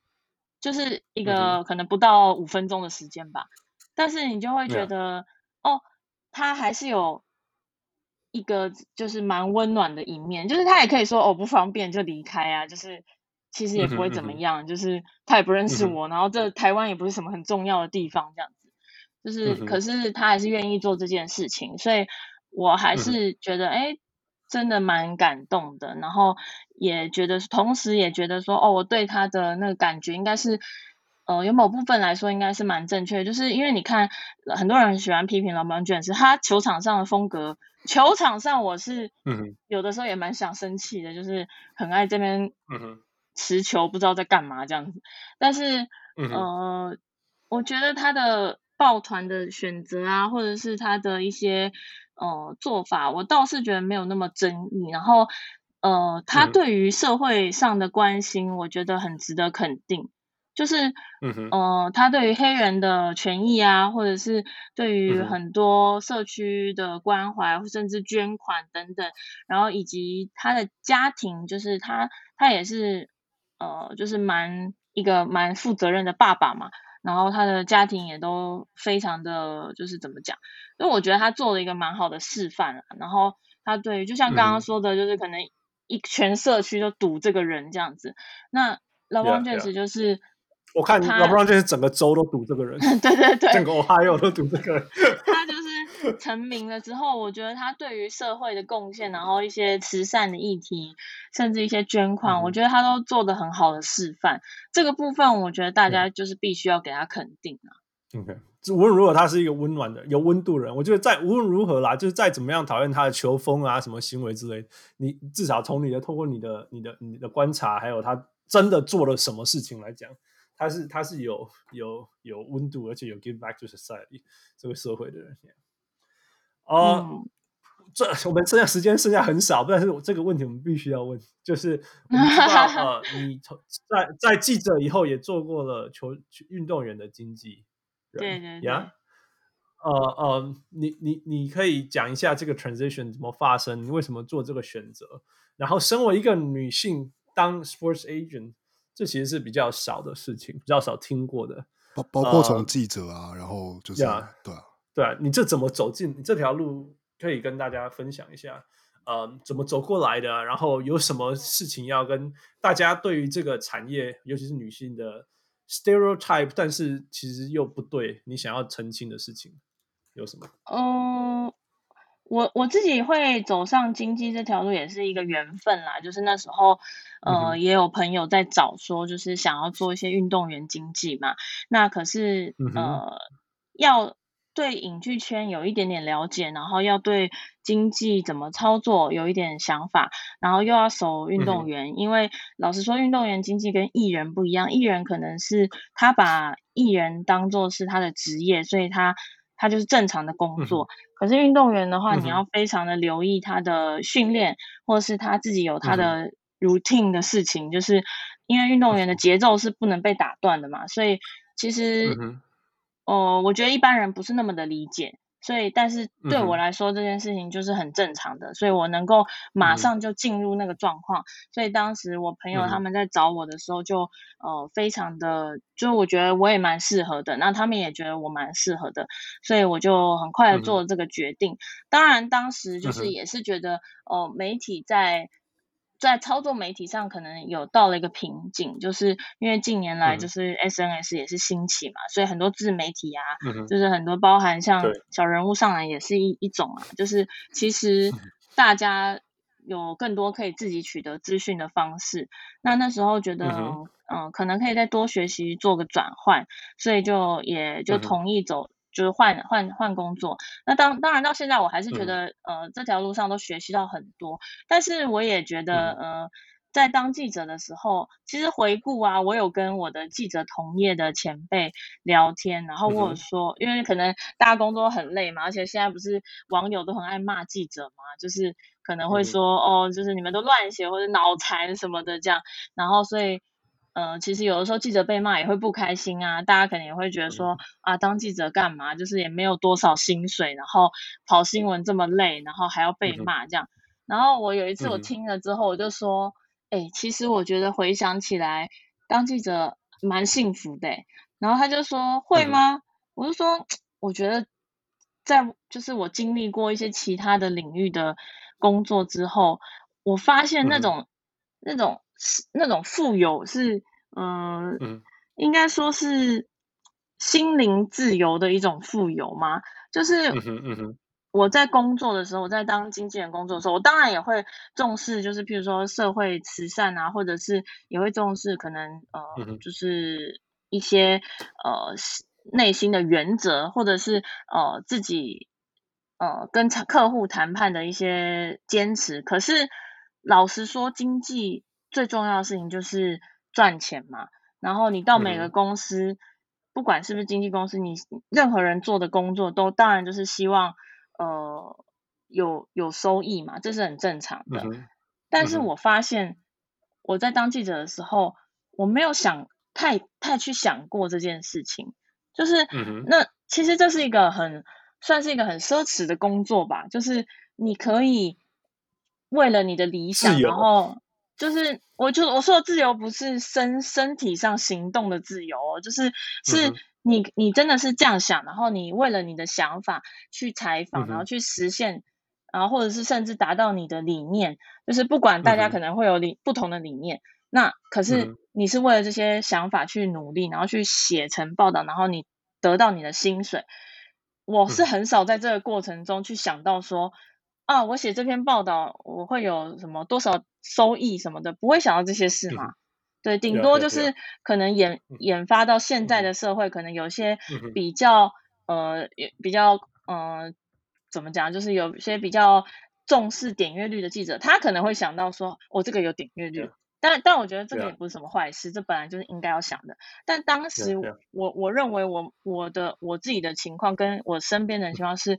就是一个可能不到五分钟的时间吧，但是你就会觉得，嗯、哦，他还是有一个就是蛮温暖的一面，就是他也可以说哦不方便就离开啊，就是其实也不会怎么样，嗯、就是他也不认识我，嗯、然后这台湾也不是什么很重要的地方，这样子，就是、嗯、可是他还是愿意做这件事情，所以我还是觉得哎、真的蛮感动的，然后也觉得，同时也觉得说，哦，我对他的那个感觉应该是，呃，有某部分来说应该是蛮正确的，就是因为你看，很多人很喜欢批评 LeBron James，他球场上的风格，球场上我是，嗯，有的时候也蛮想生气的，就是很爱这边，嗯持球不知道在干嘛这样子，但是，呃，我觉得他的抱团的选择啊，或者是他的一些。呃，做法我倒是觉得没有那么争议，然后呃，他对于社会上的关心，我觉得很值得肯定。就是，嗯哼，呃，他对于黑人的权益啊，或者是对于很多社区的关怀，甚至捐款等等，然后以及他的家庭，就是他他也是呃，就是蛮一个蛮负责任的爸爸嘛。然后他的家庭也都非常的就是怎么讲，因为我觉得他做了一个蛮好的示范了。然后他对于，就像刚刚说的，就是可能一全社区都赌这个人这样子。那 LeBron James 就是。Yeah, yeah. 我看 LeBron James 整个州都赌这个人，对对对，整个 Ohio 都赌这个人。他就 是成名了之后，我觉得他对于社会的贡献，然后一些慈善的议题，甚至一些捐款，嗯、我觉得他都做得很好的示范。这个部分，我觉得大家就是必须要给他肯定啊。OK，无论如何，他是一个温暖的、有温度的人。我觉得在无论如何啦，就是再怎么样讨厌他的球风啊、什么行为之类，你至少从你的透过你的、你的、你的观察，还有他真的做了什么事情来讲。他是他是有有有温度，而且有 give back to society 这个社会的人。哦、这我们剩下时间剩下很少，但是这个问题我们必须要问，就是我们知道呃，你从在在记者以后也做过了球运动员的经纪人，对对对，呀，呃呃，你你你可以讲一下这个 transition 怎么发生，你为什么做这个选择？然后，身为一个女性当 sports agent。这其实是比较少的事情，比较少听过的，包包括从记者啊，uh, 然后就是、yeah, 对啊，对啊，你这怎么走进你这条路？可以跟大家分享一下，呃、uh,，怎么走过来的？然后有什么事情要跟大家对于这个产业，尤其是女性的 stereotype，但是其实又不对，你想要澄清的事情有什么？嗯、uh,。我我自己会走上经济这条路也是一个缘分啦，就是那时候，呃，也有朋友在找说，就是想要做一些运动员经济嘛。那可是，呃，要对影剧圈有一点点了解，然后要对经济怎么操作有一点想法，然后又要守运动员，因为老实说，运动员经济跟艺人不一样，艺人可能是他把艺人当做是他的职业，所以他。他就是正常的工作，嗯、可是运动员的话，你要非常的留意他的训练，嗯、或者是他自己有他的 routine 的事情，嗯、就是因为运动员的节奏是不能被打断的嘛，所以其实，哦、我觉得一般人不是那么的理解。所以，但是对我来说，这件事情就是很正常的，嗯、所以我能够马上就进入那个状况。嗯、所以当时我朋友他们在找我的时候就，就、嗯、呃非常的，就我觉得我也蛮适合的，那他们也觉得我蛮适合的，所以我就很快的做了这个决定。嗯、当然，当时就是也是觉得，哦、媒体在。在操作媒体上可能有到了一个瓶颈，就是因为近年来就是 SNS 也是兴起嘛，嗯、所以很多自媒体啊，嗯、就是很多包含像小人物上来也是一一种啊，就是其实大家有更多可以自己取得资讯的方式。那那时候觉得，嗯、呃，可能可以再多学习做个转换，所以就也就同意走。嗯就是换换换工作，那当当然到现在我还是觉得，嗯、呃，这条路上都学习到很多。但是我也觉得，嗯、呃，在当记者的时候，其实回顾啊，我有跟我的记者同业的前辈聊天，然后我有说，嗯、因为可能大家工作很累嘛，而且现在不是网友都很爱骂记者嘛，就是可能会说，嗯、哦，就是你们都乱写或者脑残什么的这样，然后所以。呃，其实有的时候记者被骂也会不开心啊，大家可能也会觉得说啊，当记者干嘛？就是也没有多少薪水，然后跑新闻这么累，然后还要被骂这样。然后我有一次我听了之后，我就说，哎，其实我觉得回想起来，当记者蛮幸福的。然后他就说，会吗？我就说，我觉得在就是我经历过一些其他的领域的工作之后，我发现那种那种。那种富有是，呃、嗯，应该说是心灵自由的一种富有吗？就是，我在工作的时候，我在当经纪人工作的时候，我当然也会重视，就是譬如说社会慈善啊，或者是也会重视可能呃，嗯、就是一些呃内心的原则，或者是呃自己呃跟客户谈判的一些坚持。可是老实说，经济最重要的事情就是赚钱嘛。然后你到每个公司，嗯、不管是不是经纪公司，你任何人做的工作，都当然就是希望。呃，有有收益嘛，这是很正常的。嗯、但是我发现我在当记者的时候，我没有想太太去想过这件事情。就是、嗯、那其实这是一个很算是一个很奢侈的工作吧。就是你可以为了你的理想，然后就是我就我说的自由不是身身体上行动的自由哦，就是是。嗯你你真的是这样想，然后你为了你的想法去采访，然后去实现，嗯、然后或者是甚至达到你的理念，就是不管大家可能会有理、嗯、不同的理念，那可是你是为了这些想法去努力，然后去写成报道，然后你得到你的薪水。我是很少在这个过程中去想到说，嗯、啊，我写这篇报道我会有什么多少收益什么的，不会想到这些事嘛？嗯对，顶多就是可能演.演发到现在的社会，嗯、可能有些比较、嗯、呃，比较呃，怎么讲，就是有些比较重视点阅率的记者，他可能会想到说，我、哦、这个有点阅率.但但我觉得这个也不是什么坏事.这本来就是应该要想的。但当时.我，我认为我我的我自己的情况跟我身边的情况是，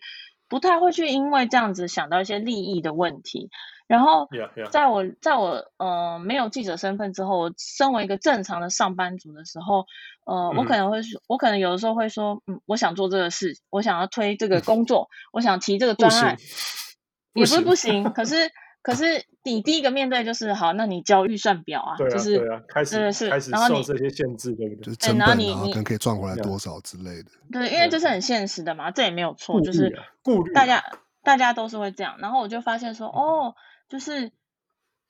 不太会去因为这样子想到一些利益的问题。然后，在我在我呃没有记者身份之后，我身为一个正常的上班族的时候，呃，嗯、我可能会说，我可能有的时候会说，嗯，我想做这个事，我想要推这个工作，我想提这个专案，也不是不行，可是可是你第一个面对就是，好，那你交预算表啊，对啊就是对啊，开始是开始受这些限制，对不对？就是成本啊，可能可以赚回来多少之类的。对，因为这是很现实的嘛，这也没有错，就是顾虑，大家大家都是会这样，然后我就发现说，哦。就是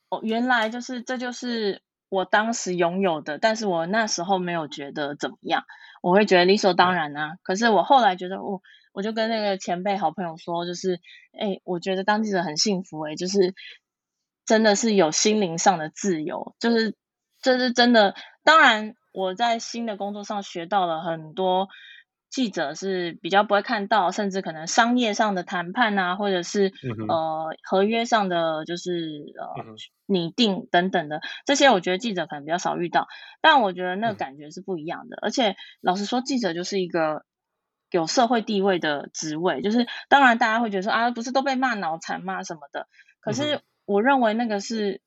哦，原来就是这就是我当时拥有的，但是我那时候没有觉得怎么样，我会觉得理所当然啊。可是我后来觉得，我、哦、我就跟那个前辈好朋友说，就是哎，我觉得当记者很幸福哎，就是真的是有心灵上的自由，就是这、就是真的。当然，我在新的工作上学到了很多。记者是比较不会看到，甚至可能商业上的谈判啊，或者是、嗯、呃合约上的就是呃拟、嗯、定等等的这些，我觉得记者可能比较少遇到。但我觉得那个感觉是不一样的。嗯、而且老实说，记者就是一个有社会地位的职位，就是当然大家会觉得说啊，不是都被骂脑残吗什么的？可是我认为那个是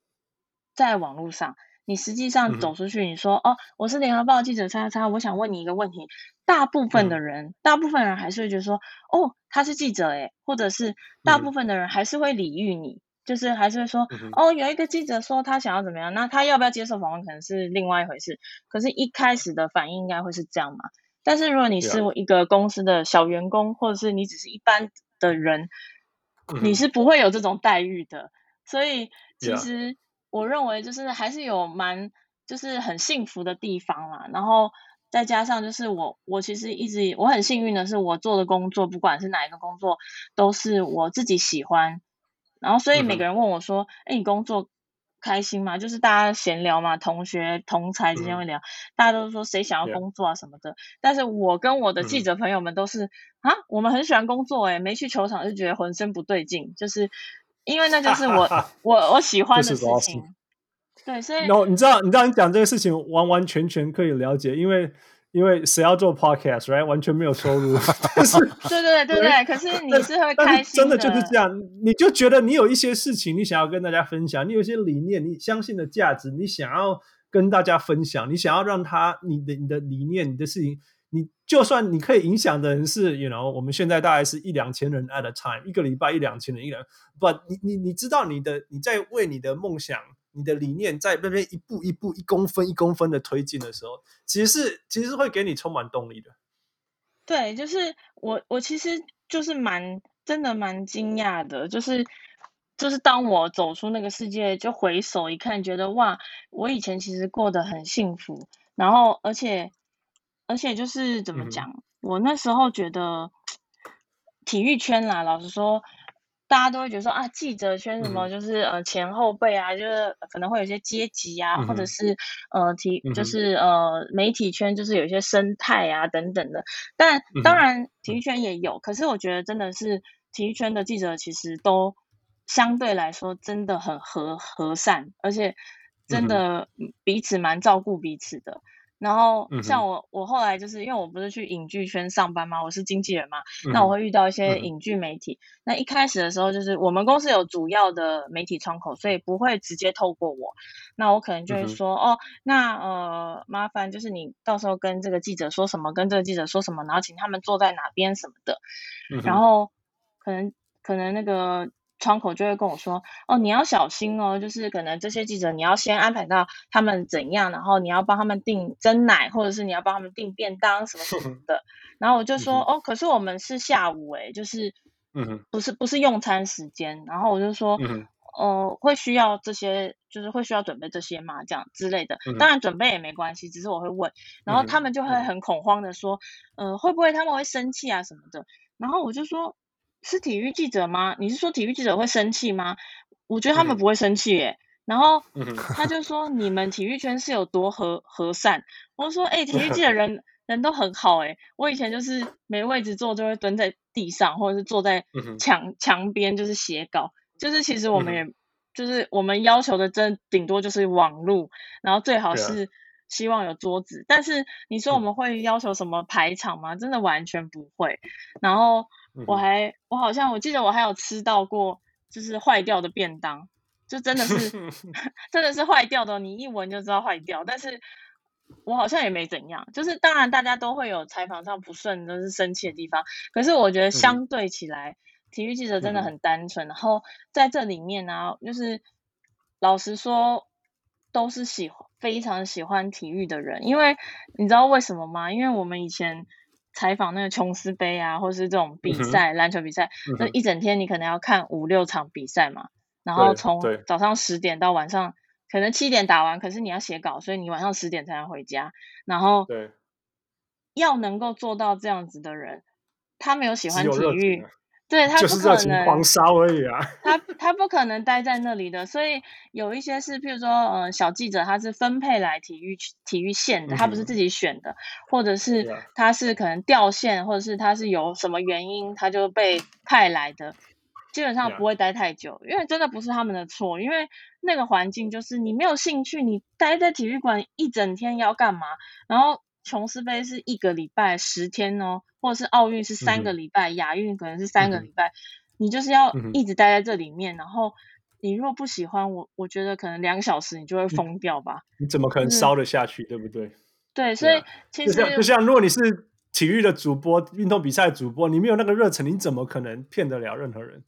在网络上。你实际上走出去，你说、嗯、哦，我是联合报记者叉叉叉，我想问你一个问题。大部分的人，嗯、大部分人还是会觉得说，哦，他是记者诶，或者是大部分的人还是会礼遇你，嗯、就是还是会说、嗯，哦，有一个记者说他想要怎么样，那他要不要接受访问可能是另外一回事。可是，一开始的反应应该会是这样嘛？但是如果你是一个公司的小员工，或者是你只是一般的人，嗯、你是不会有这种待遇的。所以，其实。我认为就是还是有蛮就是很幸福的地方啦，然后再加上就是我我其实一直我很幸运的是我做的工作，不管是哪一个工作都是我自己喜欢，然后所以每个。人问我说，哎、嗯，你工作开心吗？就是大家闲聊嘛，同学同才之间会聊，嗯、大家都说谁想要工作啊什么的，嗯、但是我跟我的记者朋友们都是、嗯、啊，我们很喜欢工作、欸，诶没去球场就觉得浑身不对劲，就是。因为那就是我 我我喜欢的事情，对，所以然后你知道你知道你讲这个事情完完全全可以了解，因为因为谁要做 podcast，right？完全没有收入，但是对对对对对，可是你是会开心真的就是这样，你就觉得你有一些事情你想要跟大家分享，你有一些理念，你相信的价值，你想要跟大家分享，你想要让他你的你的理念你的事情。你就算你可以影响的人是，you know，我们现在大概是一两千人 at a time，一个礼拜一两千人，一两，but 你你你知道你的你在为你的梦想、你的理念在那边一步一步、一公分一公分的推进的时候，其实是其实是会给你充满动力的。对，就是我我其实就是蛮真的蛮惊讶的，就是就是当我走出那个世界，就回首一看，觉得哇，我以前其实过得很幸福，然后而且。而且就是怎么讲，嗯，我那时候觉得，体育圈啦，老实说。大家都会觉得说啊，记者圈什么就是呃前后辈啊，就是可能会有一些阶级啊，嗯、或者是呃体就是呃媒体圈就是有一些生态啊等等的。但当然体育圈也有，嗯、可是我觉得真的是体育圈的记者其实都相对来说真的很和和善，而且真的彼此蛮照顾彼此的。然后像我，我后来就是因为我不是去影剧圈上班嘛，我是经纪人嘛，嗯、那我会遇到一些影剧媒体。嗯、那一开始的时候，就是我们公司有主要的媒体窗口，所以不会直接透过我。那我可能就会说，嗯、哦，那呃，麻烦就是你到时候跟这个记者说什么，跟这个记者说什么，然后请他们坐在哪边什么的。嗯、然后可能可能那个。窗口就会跟我说：“哦，你要小心哦，就是可能这些记者你要先安排到他们怎样，然后你要帮他们订蒸奶，或者是你要帮他们订便当什么什么 的。”然后我就说：“嗯、哼哦，可是我们是下午诶，就是，嗯，不是不是用餐时间。”然后我就说：“哦、嗯会需要这些，就是会需要准备这些吗？这样之类的。当然准备也没关系，只是我会问。然后他们就会很恐慌的说：‘嗯、呃，会不会他们会生气啊什么的？’然后我就说。”是体育记者吗？你是说体育记者会生气吗？我觉得他们不会生气耶。嗯、然后他就说：“你们体育圈是有多和和善？”我说：“哎、欸，体育记者人 人都很好哎。我以前就是没位置坐，就会蹲在地上，或者是坐在墙墙边，就是写稿。就是其实我们也就是我们要求的，真顶多就是网路，然后最好是希望有桌子。但是你说我们会要求什么排场吗？真的完全不会。然后。我还我好像我记得我还有吃到过，就是坏掉的便当，就真的是 真的是坏掉的，你一闻就知道坏掉。但是我好像也没怎样，就是当然大家都会有采访上不顺，都是生气的地方。可是我觉得相对起来，嗯、体育记者真的很单纯。嗯、然后在这里面呢、啊，就是老实说，都是喜欢非常喜欢体育的人。因为你知道为什么吗？因为我们以前。采访那个琼斯杯啊，或是这种比赛，篮、球比赛，那、一整天你可能要看五六场比赛嘛，然后从早上十点到晚上，可能七点打完，可是你要写稿，所以你晚上十点才能回家。然后，要能够做到这样子的人，他没有喜欢体育。对，他不可能狂烧而已啊，他他不可能待在那里的，所以有一些是，譬如说，呃，小记者他是分配来体育体育线的，他不是自己选的，或者是他是可能掉线，或者是他是有什么原因他就被派来的，基本上不会待太久，因为真的不是他们的错，因为那个环境就是你没有兴趣，你待在体育馆一整天要干嘛？然后。琼斯杯是一个礼拜十天哦，或者是奥运是三个礼拜，嗯、亚运可能是三个礼拜，嗯、你就是要一直待在这里面。嗯、然后你如果不喜欢我，我觉得可能两个小时你就会疯掉吧。你怎么可能烧得下去，就是、对不对？对，所以其实就像就像如果你是体育的主播，运动比赛主播，你没有那个热忱，你怎么可能骗得了任何人？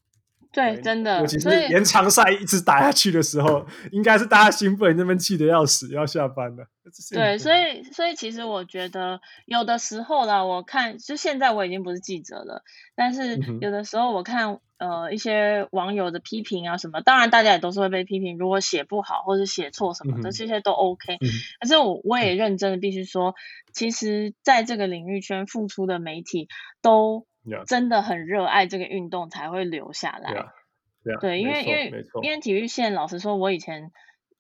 对，真的，尤其是延长赛一直打下去的时候，以应该是大家兴奋，那边气得要死，要下班了。对，所以所以其实我觉得有的时候啦，我看就现在我已经不是记者了，但是有的时候我看呃一些网友的批评啊什么，当然大家也都是会被批评，如果写不好或者写错什么的，这些都 OK。但是我我也认真的必须说，其实在这个领域圈付出的媒体都真的很热爱这个运动，才会留下来。Yeah, yeah, 对，因为因为因为体育线，老实说，我以前。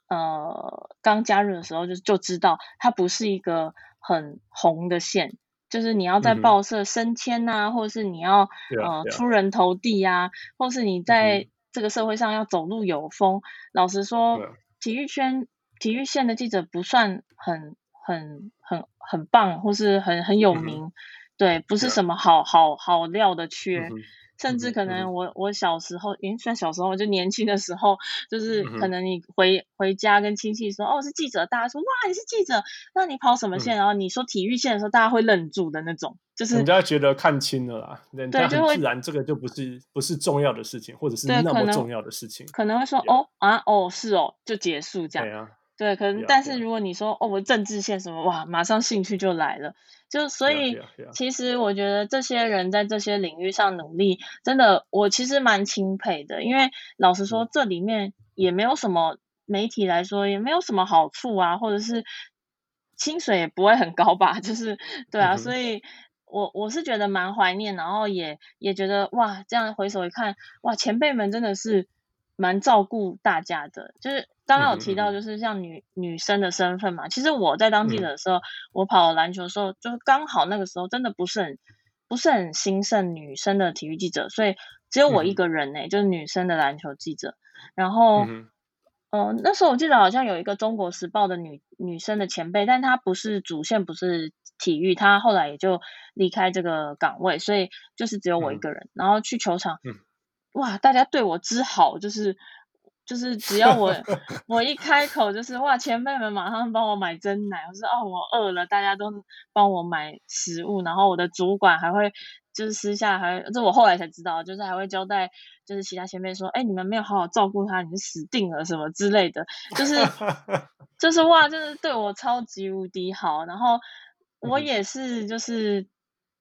呃，刚加入的时候就就知道，它不是一个很红的线，就是你要在报社升迁呐、啊，或者是你要呃.出人头地呀、啊，或是你在这个社会上要走路有风。老实说.体育圈体育线的记者不算很很很很棒，或是很很有名，对，不是什么好好好，料的缺。嗯甚至可能我我小时候，因为算小时候，就年轻的时候，就是可能。你回回家跟亲戚说，哦，是记者，大家说哇，你是记者，那你跑什么线？然后你说体育线的时候，大家会愣住的那种，就是人家觉得看清了啦，人家很自然，这个就不是不是重要的事情，或者是那么重要的事情，可能会说哦啊哦是哦，就结束这样。对，可能但是如果你说哦，我政治线什么哇，马上兴趣就来了。就所以，其实我觉得这些人在这些领域上努力，真的我其实蛮钦佩的。因为老实说，这里面也没有什么媒体来说，也没有什么好处啊，或者是薪水也不会很高吧。就是对啊，所以我我是觉得蛮怀念，然后也也觉得哇，这样回首一看，哇，前辈们真的是蛮照顾大家的。就是刚刚有提到，就是像女、嗯、女生的身份嘛，其实我在当记者的时候，嗯、我跑篮球的时候，就是刚好那个时候真的不是很不是很兴盛女生的体育记者，所以只有我一个人呢、欸，嗯、就是女生的篮球记者。然后，嗯，呃、那时候我记得好像有一个《中国时报》的女女生的前辈，但她不是主线，不是。体育，她后来也就离开这个岗位，所以就是只有我一个人。嗯、然后去球场，嗯、哇，大家对我之好，就是就是只要我我一开口，就是哇，前辈们马上帮我买真奶，我说哦，我饿了，大家都帮我买食物。然后我的主管还会就是私下还会，这我后来才知道，就是还会交代，就是其他前辈说，哎，你们没有好好照顾他，你就死定了什么之类的，就是 就是哇，就是对我超级无敌好，然后。我也是，就是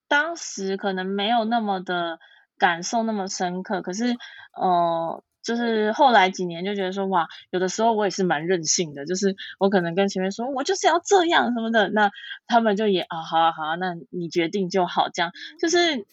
当时可能没有那么的感受那么深刻，可是呃，就是后来几年就觉得说，哇，有的时候我也是蛮任性的，就是我可能跟前面说，我就是要这样什么的，那他们就也啊，好啊好啊，那你决定就好，这样就是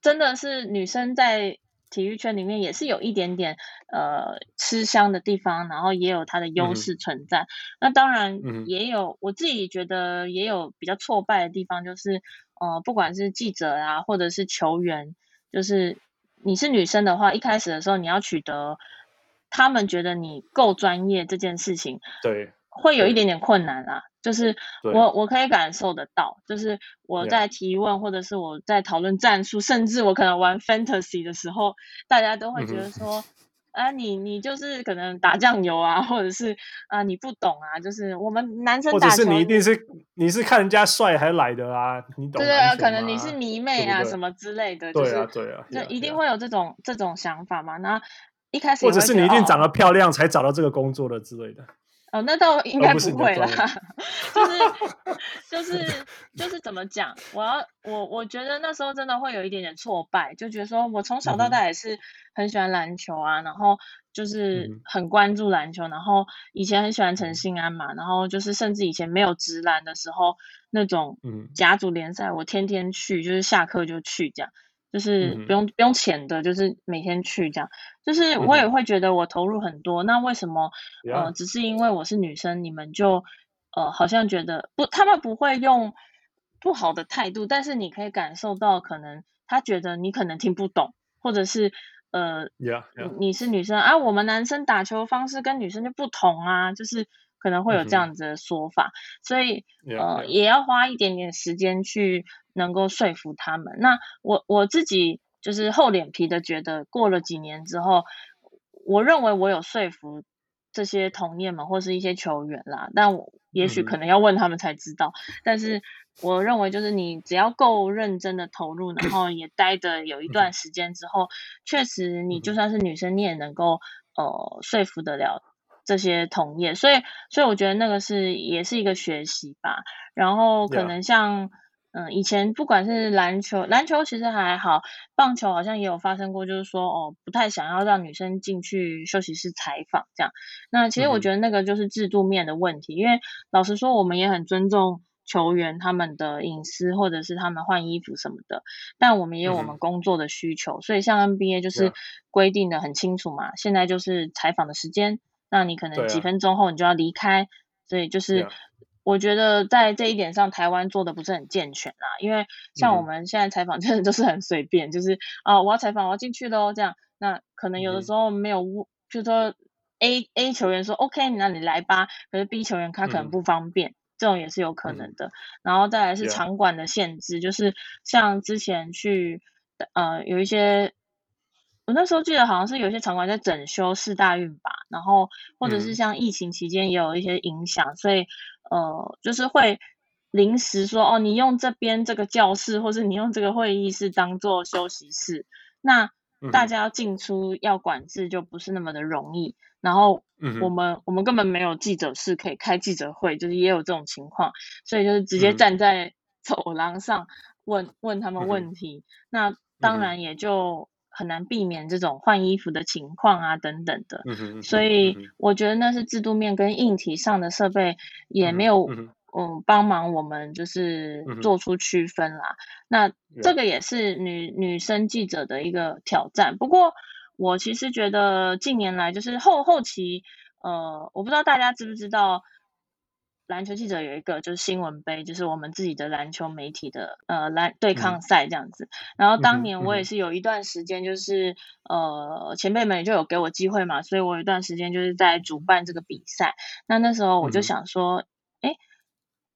真的是女生在。体育圈里面也是有一点点呃吃香的地方，然后也有它的优势存在。嗯、那当然也有、嗯、我自己觉得也有比较挫败的地方，就是呃不管是记者啊，或者是球员，就是你是女生的话，一开始的时候你要取得他们觉得你够专业这件事情，对，会有一点点困难啦。就是我我可以感受得到，就是我在提问或者是我在讨论战术.甚至我可能玩 fantasy 的时候，大家都会觉得说，啊，你你就是可能打酱油啊，或者是啊你不懂啊，就是我们男生打球，或者是你一定是你是看人家帅还来的啊，你懂？对啊，可能你是迷妹啊什么之类的，就是、对啊对啊，就一定会有这种这种想法嘛。那一开始或者是你一定长得漂亮才找到这个工作的之类的。哦，那倒应该不会啦，就 是就是就是怎么讲？我要我我觉得那时候真的会有一点点挫败，就觉得说我从小到大也是很喜欢篮球啊，嗯、然后就是很关注篮球，嗯、然后以前很喜欢陈信安嘛，然后就是甚至以前没有直篮的时候，那种甲组联赛我天天去，就是下课就去这样。就是不用、嗯、不用钱的，就是每天去这样。就是我也会觉得我投入很多。嗯、那为什么呃，只是因为我是女生，你们就呃好像觉得不，他们不会用不好的态度，但是你可以感受到，可能他觉得你可能听不懂，或者是呃，Yeah. Yeah. 你是女生啊，我们男生打球方式跟女生就不同啊，就是可能会有这样子的说法，所以.呃.也要花一点点时间去。能够说服他们，那我我自己就是厚脸皮的，觉得过了几年之后，我认为我有说服这些同业们或是一些球员啦，但我也许可能要问他们才知道。嗯、但是我认为，就是你只要够认真的投入，然后也待的有一段时间之后，确实你就算是女生，你也能够呃说服得了这些同业。所以，所以我觉得那个是也是一个学习吧。然后可能像。嗯，以前不管是篮球，篮球其实还好，棒球好像也有发生过，就是说哦，不太想要让女生进去休息室采访这样。那其实我觉得那个就是制度面的问题，嗯、因为老实说，我们也很尊重球员他们的隐私，或者是他们换衣服什么的，但我们也有我们工作的需求，嗯、所以像 NBA 就是规定的很清楚嘛，嗯、现在就是采访的时间，那你可能几分钟后你就要离开，啊、所以就是。我觉得在这一点上，台湾做的不是很健全啦。因为像我们现在采访，真的都是很随便，嗯、就是啊，我要采访，我要进去喽，这样。那可能有的时候没有，嗯、就是说 A A 球员说 OK，那你来吧。可是 B 球员他可能不方便，嗯、这种也是有可能的。嗯、然后再来是场馆的限制，嗯、就是像之前去呃有一些。我那时候记得好像是有些场馆在整修四大运吧，然后或者是像疫情期间也有一些影响，嗯、所以呃就是会临时说哦，你用这边这个教室，或是你用这个会议室当做休息室，那大家要进出要管制就不是那么的容易。然后我们、嗯、我们根本没有记者室可以开记者会，就是也有这种情况，所以就是直接站在 走廊上问、嗯、问他们问题，嗯、那当然也就。很难避免这种换衣服的情况啊，等等的，嗯、所以我觉得那是制度面跟硬体上的设备也没有嗯帮忙我们就是做出区分啦。嗯、那这个也是女女生记者的一个挑战。不过我其实觉得近年来就是后后期，呃，我不知道大家知不知道。篮球记者有一个就是新闻杯，就是我们自己的篮球媒体的呃篮对抗赛这样子。然后当年我也是有一段时间，就是呃前辈们就有给我机会嘛，所以我有一段时间就是在主办这个比赛。那那时候我就想说，哎，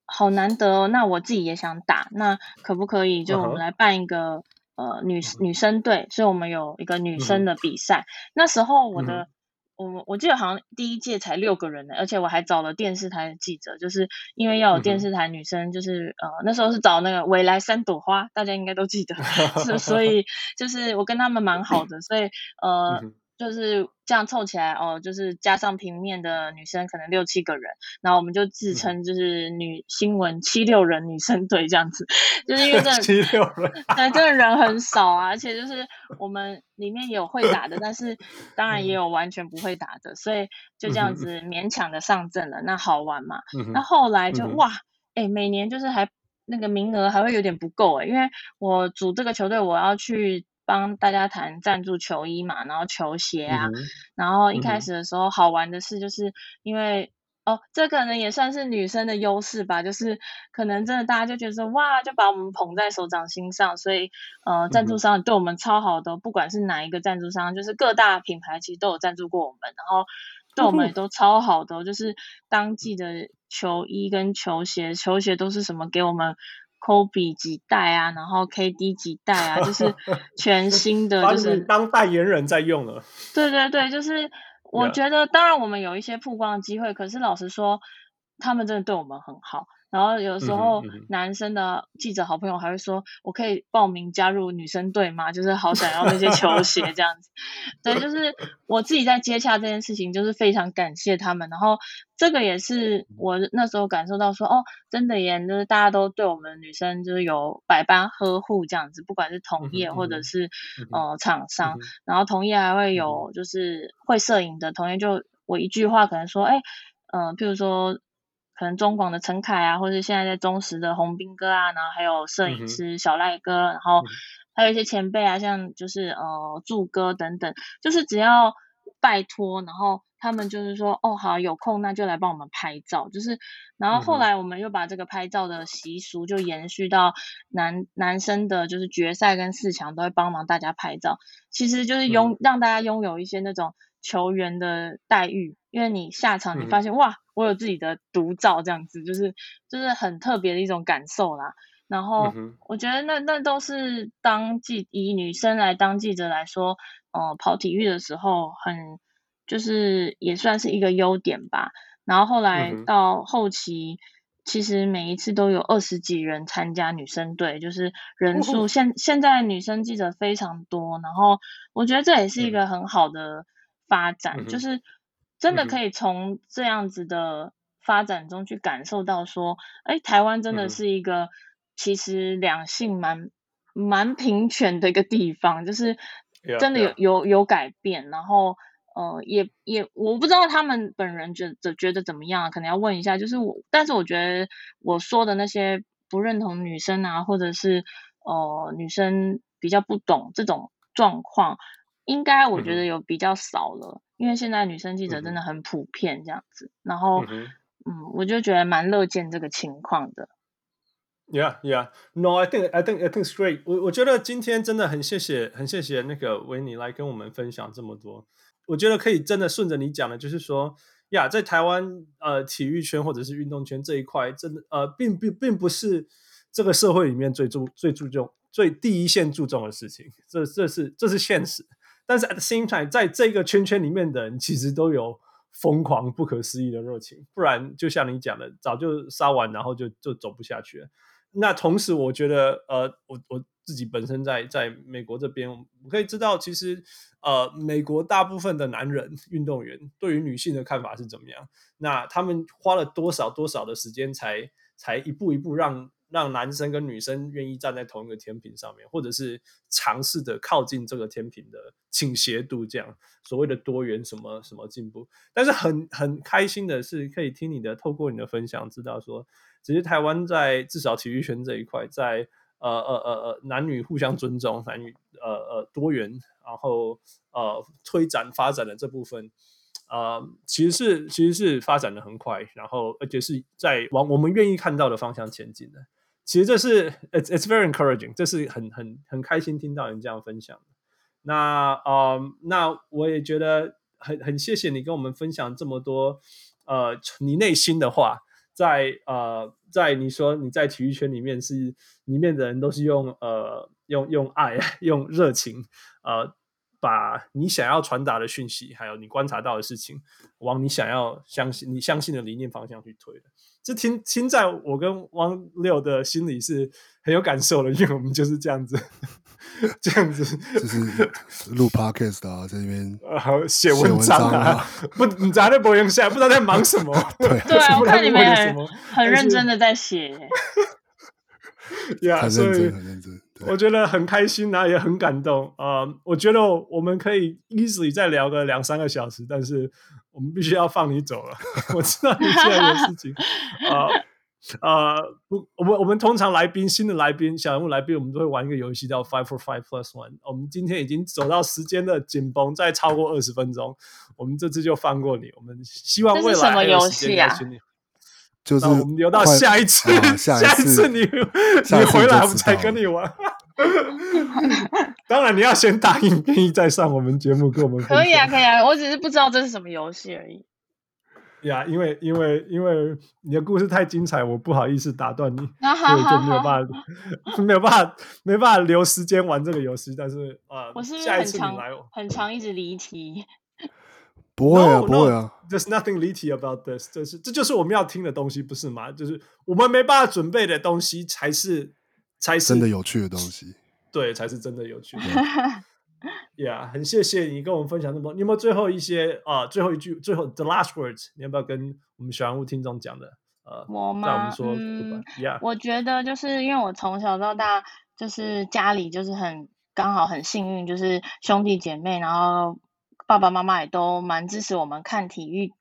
好难得哦，那我自己也想打，那可不可以就我们来办一个呃女女生队？所以我们有一个女生的比赛。那时候我的。我我记得好像第一届才六个人呢，而且我还找了电视台的记者，就是因为要有电视台女生，就是、嗯、呃那时候是找那个未来三朵花，大家应该都记得，是所以就是我跟他们蛮好的，所以呃。嗯就是这样凑起来哦，就是加上平面的女生可能六七个人，然后我们就自称就是女新闻七六人女生队这样子，就是因为这 七六人，对，这个人很少啊，而且就是我们里面也有会打的，但是当然也有完全不会打的，所以就这样子勉强的上阵了，那好玩嘛。那后来就哇，哎，每年就是还那个名额还会有点不够哎，因为我组这个球队，我要去。帮大家谈赞助球衣嘛，然后球鞋啊，嗯、然后一开始的时候好玩的事，就是因为、嗯、哦，这可能也算是女生的优势吧，就是可能真的大家就觉得说哇，就把我们捧在手掌心上，所以呃，赞助商对我们超好的，嗯、不管是哪一个赞助商，就是各大品牌其实都有赞助过我们，然后对我们也都超好的，嗯、就是当季的球衣跟球鞋，球鞋都是什么给我们。Kobe 几代啊，然后 KD 几代啊，就是全新的，就是当代言人在用了。对对对，就是我觉得，当然我们有一些曝光的机会，可是老实说，他们真的对我们很好。然后有时候男生的记者好朋友还会说：“我可以报名加入女生队吗？”就是好想要那些球鞋这样子。对，就是我自己在接洽这件事情，就是非常感谢他们。然后这个也是我那时候感受到说：“哦，真的耶，就是大家都对我们女生就是有百般呵护这样子，不管是同业或者是呃厂商。然后同业还会有就是会摄影的同业，就我一句话可能说：“哎，嗯、呃，譬如说。”可能中广的陈凯啊，或者现在在中实的洪斌哥啊，然后还有摄影师小赖哥，嗯、然后还有一些前辈啊，像就是呃祝哥等等，就是只要拜托，然后他们就是说哦好有空那就来帮我们拍照，就是然后后来我们又把这个拍照的习俗就延续到男男生的就是决赛跟四强都会帮忙大家拍照，其实就是拥、嗯、让大家拥有一些那种球员的待遇，因为你下场你发现、嗯、哇。我有自己的独照，这样子就是就是很特别的一种感受啦。然后我觉得那那都是当记以女生来当记者来说，呃，跑体育的时候很就是也算是一个优点吧。然后后来到后期，其实每一次都有二十几人参加女生队，就是人数现现在女生记者非常多。然后我觉得这也是一个很好的发展，就是。真的可以从这样子的发展中去感受到说，哎，台湾真的是一个其实两性蛮蛮平权的一个地方，就是真的有有有改变。然后呃，也也我不知道他们本人觉得觉得怎么样，可能要问一下。就是我，但是我觉得我说的那些不认同女生啊，或者是呃女生比较不懂这种状况，应该我觉得有比较少了。因为现在女生记者真的很普遍这样子，嗯、然后嗯，嗯，我就觉得蛮乐见这个情况的。Yeah, yeah. No, I think, I think, I think it's great. 我我觉得今天真的很谢谢，很谢谢那个维尼来跟我们分享这么多。我觉得可以真的顺着你讲的，就是说，呀，在台湾呃体育圈或者是运动圈这一块，真的呃并并并不是这个社会里面最注最注重最第一线注重的事情，这这是这是现实。但是 at the same time，在这个圈圈里面的人，其实都有疯狂、不可思议的热情，不然就像你讲的，早就杀完，然后就就走不下去了。那同时，我觉得，呃，我我自己本身在在美国这边，我可以知道，其实，呃，美国大部分的男人运动员对于女性的看法是怎么样？那他们花了多少多少的时间才，才一步一步让。让男生跟女生愿意站在同一个天平上面，或者是尝试的靠近这个天平的倾斜度，这样所谓的多元什么什么进步。但是很很开心的是，可以听你的，透过你的分享，知道说其实台湾在至少体育圈这一块，在呃呃呃呃男女互相尊重、男女呃呃多元，然后呃推展发展的这部分，呃其实是其实是发展的很快，然后而且是在往我们愿意看到的方向前进的。其实这是 it's it's very encouraging，这是很很很开心听到你这样分享。那呃那我也觉得很很谢谢你跟我们分享这么多呃你内心的话。在呃，在你说你在体育圈里面是里面的人都是用呃用用爱 用热情呃把你想要传达的讯息，还有你观察到的事情，往你想要相信你相信的理念方向去推的。这听听在我跟汪六的心里是很有感受的，因为我们就是这样子。这样子就是录 podcast 啊，在那边呃写文章啊，不，你咋在播音下，不知道在忙什么？对对啊，我看你们很很认真的在写，呀，很认真，很认真。我觉得很开心，然后也很感动啊、呃！我觉得我们可以 easily 再聊个两三个小时，但是我们必须要放你走了。我知道你现在有事情啊。呃呃，不，我们我们通常来宾，新的来宾，小人物来宾，我们都会玩一个游戏叫 Five for Five Plus One。我们今天已经走到时间的紧绷，再超过二十分钟，我们这次就放过你。我们希望未来还有时间邀请你。就是我们留到下一次，啊、下一次，下一次你你回来，我们才跟你玩。当然，你要先答应，愿意再上我们节目跟我们。可以啊，可以啊，我只是不知道这是什么游戏而已。呀，yeah, 因为因为因为你的故事太精彩，我不好意思打断你，所以就没有办法 没有办法没办法留时间玩这个游戏。但是啊，呃、我是不是下一次你很长，很长一直离题？不会啊，no, 不会啊，There's nothing 离题 about this，这是这就是我们要听的东西，不是吗？就是我们没办法准备的东西，才是才是真的有趣的东西，对，才是真的有趣的。Yeah，很谢谢你跟我们分享那么多。你有没有最后一些啊、呃？最后一句，最后 the last words，你要不要跟我们小人物听众讲的？呃，我吗？我们说，嗯 Yeah. 我觉得就是因为我从小到大就是家里就是很刚好很幸运，就是兄弟姐妹，然后爸爸妈妈也都蛮支持我们看体育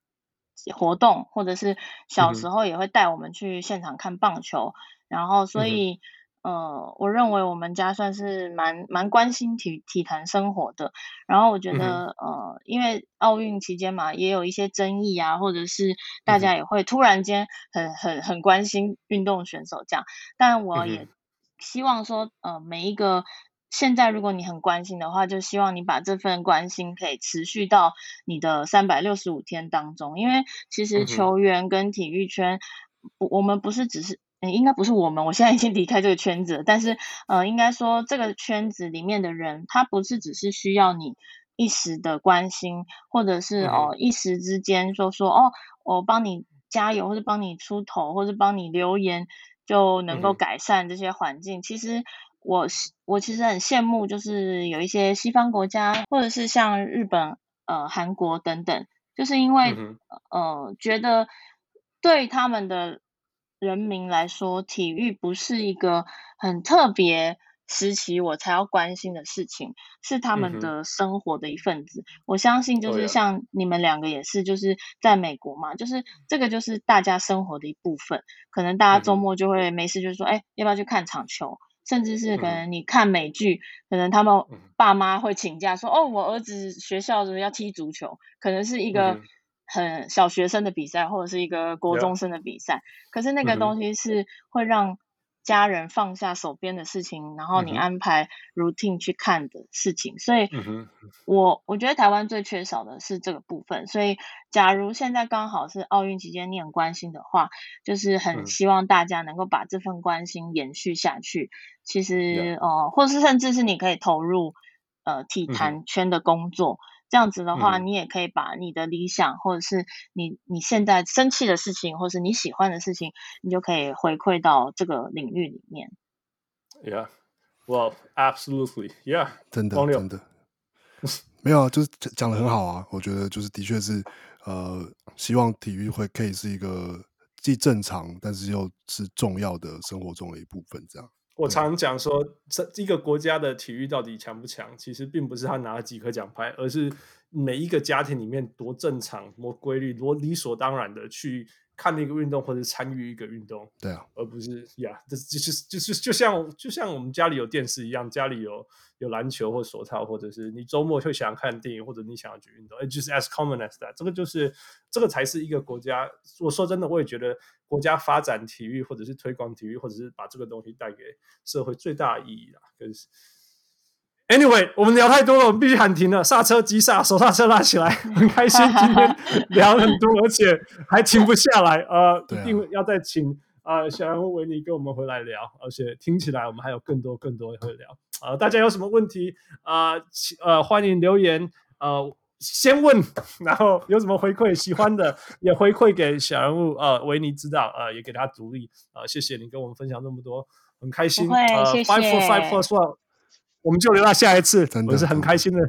活动，或者是小时候也会带我们去现场看棒球，嗯、然后所以。嗯呃，我认为我们家算是蛮蛮关心体体坛生活的。然后我觉得，嗯、呃，因为奥运期间嘛，也有一些争议啊，或者是大家也会突然间很很很关心运动选手这样。但我也希望说，呃，每一个现在如果你很关心的话，就希望你把这份关心可以持续到你的三百六十五天当中，因为其实球员跟体育圈，不，我们不是只是。应该不是我们，我现在已经离开这个圈子了。但是，呃，应该说这个圈子里面的人，他不是只是需要你一时的关心，或者是哦、呃、一时之间说说哦，我帮你加油，或者帮你出头，或者帮你留言，就能够改善这些环境。其实我我其实很羡慕，就是有一些西方国家，或者是像日本、呃韩国等等，就是因为呃觉得对他们的。人民来说，体育不是一个很特别时期我才要关心的事情，是他们的生活的一份子。嗯、我相信，就是像你们两个也是，就是在美国嘛，就是这个就是大家生活的一部分。可能大家周末就会没事，就说，哎、要不要去看场球？甚至是可能你看美剧，可能他们爸妈会请假说，哦，我儿子学校的要踢足球，可能是一个。很小学生的比赛，或者是一个国中生的比赛.可是那个东西是会让家人放下手边的事情，mm hmm. 然后你安排 routine 去看的事情。Mm hmm. 所以我，我我觉得台湾最缺少的是这个部分。所以，假如现在刚好是奥运期间，你很关心的话，就是很希望大家能够把这份关心延续下去。Mm hmm. 其实，呃，或是甚至是你可以投入呃体坛圈的工作。Mm hmm. 这样子的话，嗯、你也可以把你的理想，或者是你你现在生气的事情，或是你喜欢的事情，你就可以回馈到这个领域里面。Yeah, well, absolutely, yeah，真的真的没有啊，就是讲的很好啊。我觉得就是的确是，呃，希望体育会可以是一个既正常，但是又是重要的生活中的一部分，这样。我常讲说，这一个国家的体育到底强不强，其实并不是他拿了几颗奖牌，而是每一个家庭里面多正常、多规律、多理所当然的去看一个运动或者参与一个运动，对啊，而不是呀，这就是就是就像就像我们家里有电视一样，家里有有篮球或手套，或者是你周末会想看电影，或者你想要去运动，哎，就是 as common as that，这个就是这个才是一个国家。我说真的，我也觉得国家发展体育，或者是推广体育，或者是把这个东西带给社会最大的意义啦，就是。Anyway，我们聊太多了，我们必须喊停了。刹车急刹，手刹车拉起来，很开心今天聊很多，而且还停不下来。呃，啊、一定要再请呃小人物维尼跟我们回来聊，而且听起来我们还有更多更多会聊。呃，大家有什么问题啊？呃，呃，欢迎留言。呃，先问，然后有什么回馈，喜欢的 也回馈给小人物呃维尼知道，呃，也给他鼓励。呃，谢谢你跟我们分享那么多，很开心。会呃谢谢，Five for Five plus one。我们就留到下一次，真的我是很开心的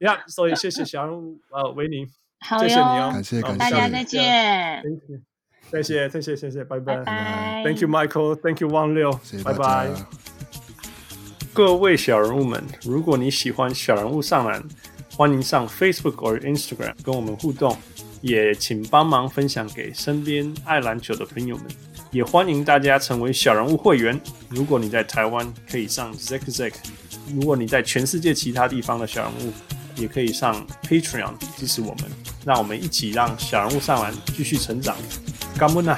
呀。所以谢谢小人物呃维尼，好谢谢你哦，感谢感谢，大家再见，谢谢谢谢谢谢，拜拜，拜拜，Thank you Michael，Thank you 汪六，拜拜。各位小人物们，如果你喜欢小人物上篮，欢迎上 Facebook 或 Instagram 跟我们互动，也请帮忙分享给身边爱篮球的朋友们。也欢迎大家成为小人物会员。如果你在台湾，可以上 Zack Zack。如果你在全世界其他地方的小人物，也可以上 Patreon 支持我们，让我们一起让小人物上完继续成长。干不呐！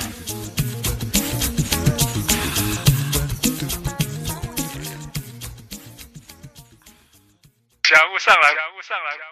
小人物上来，小人物上来。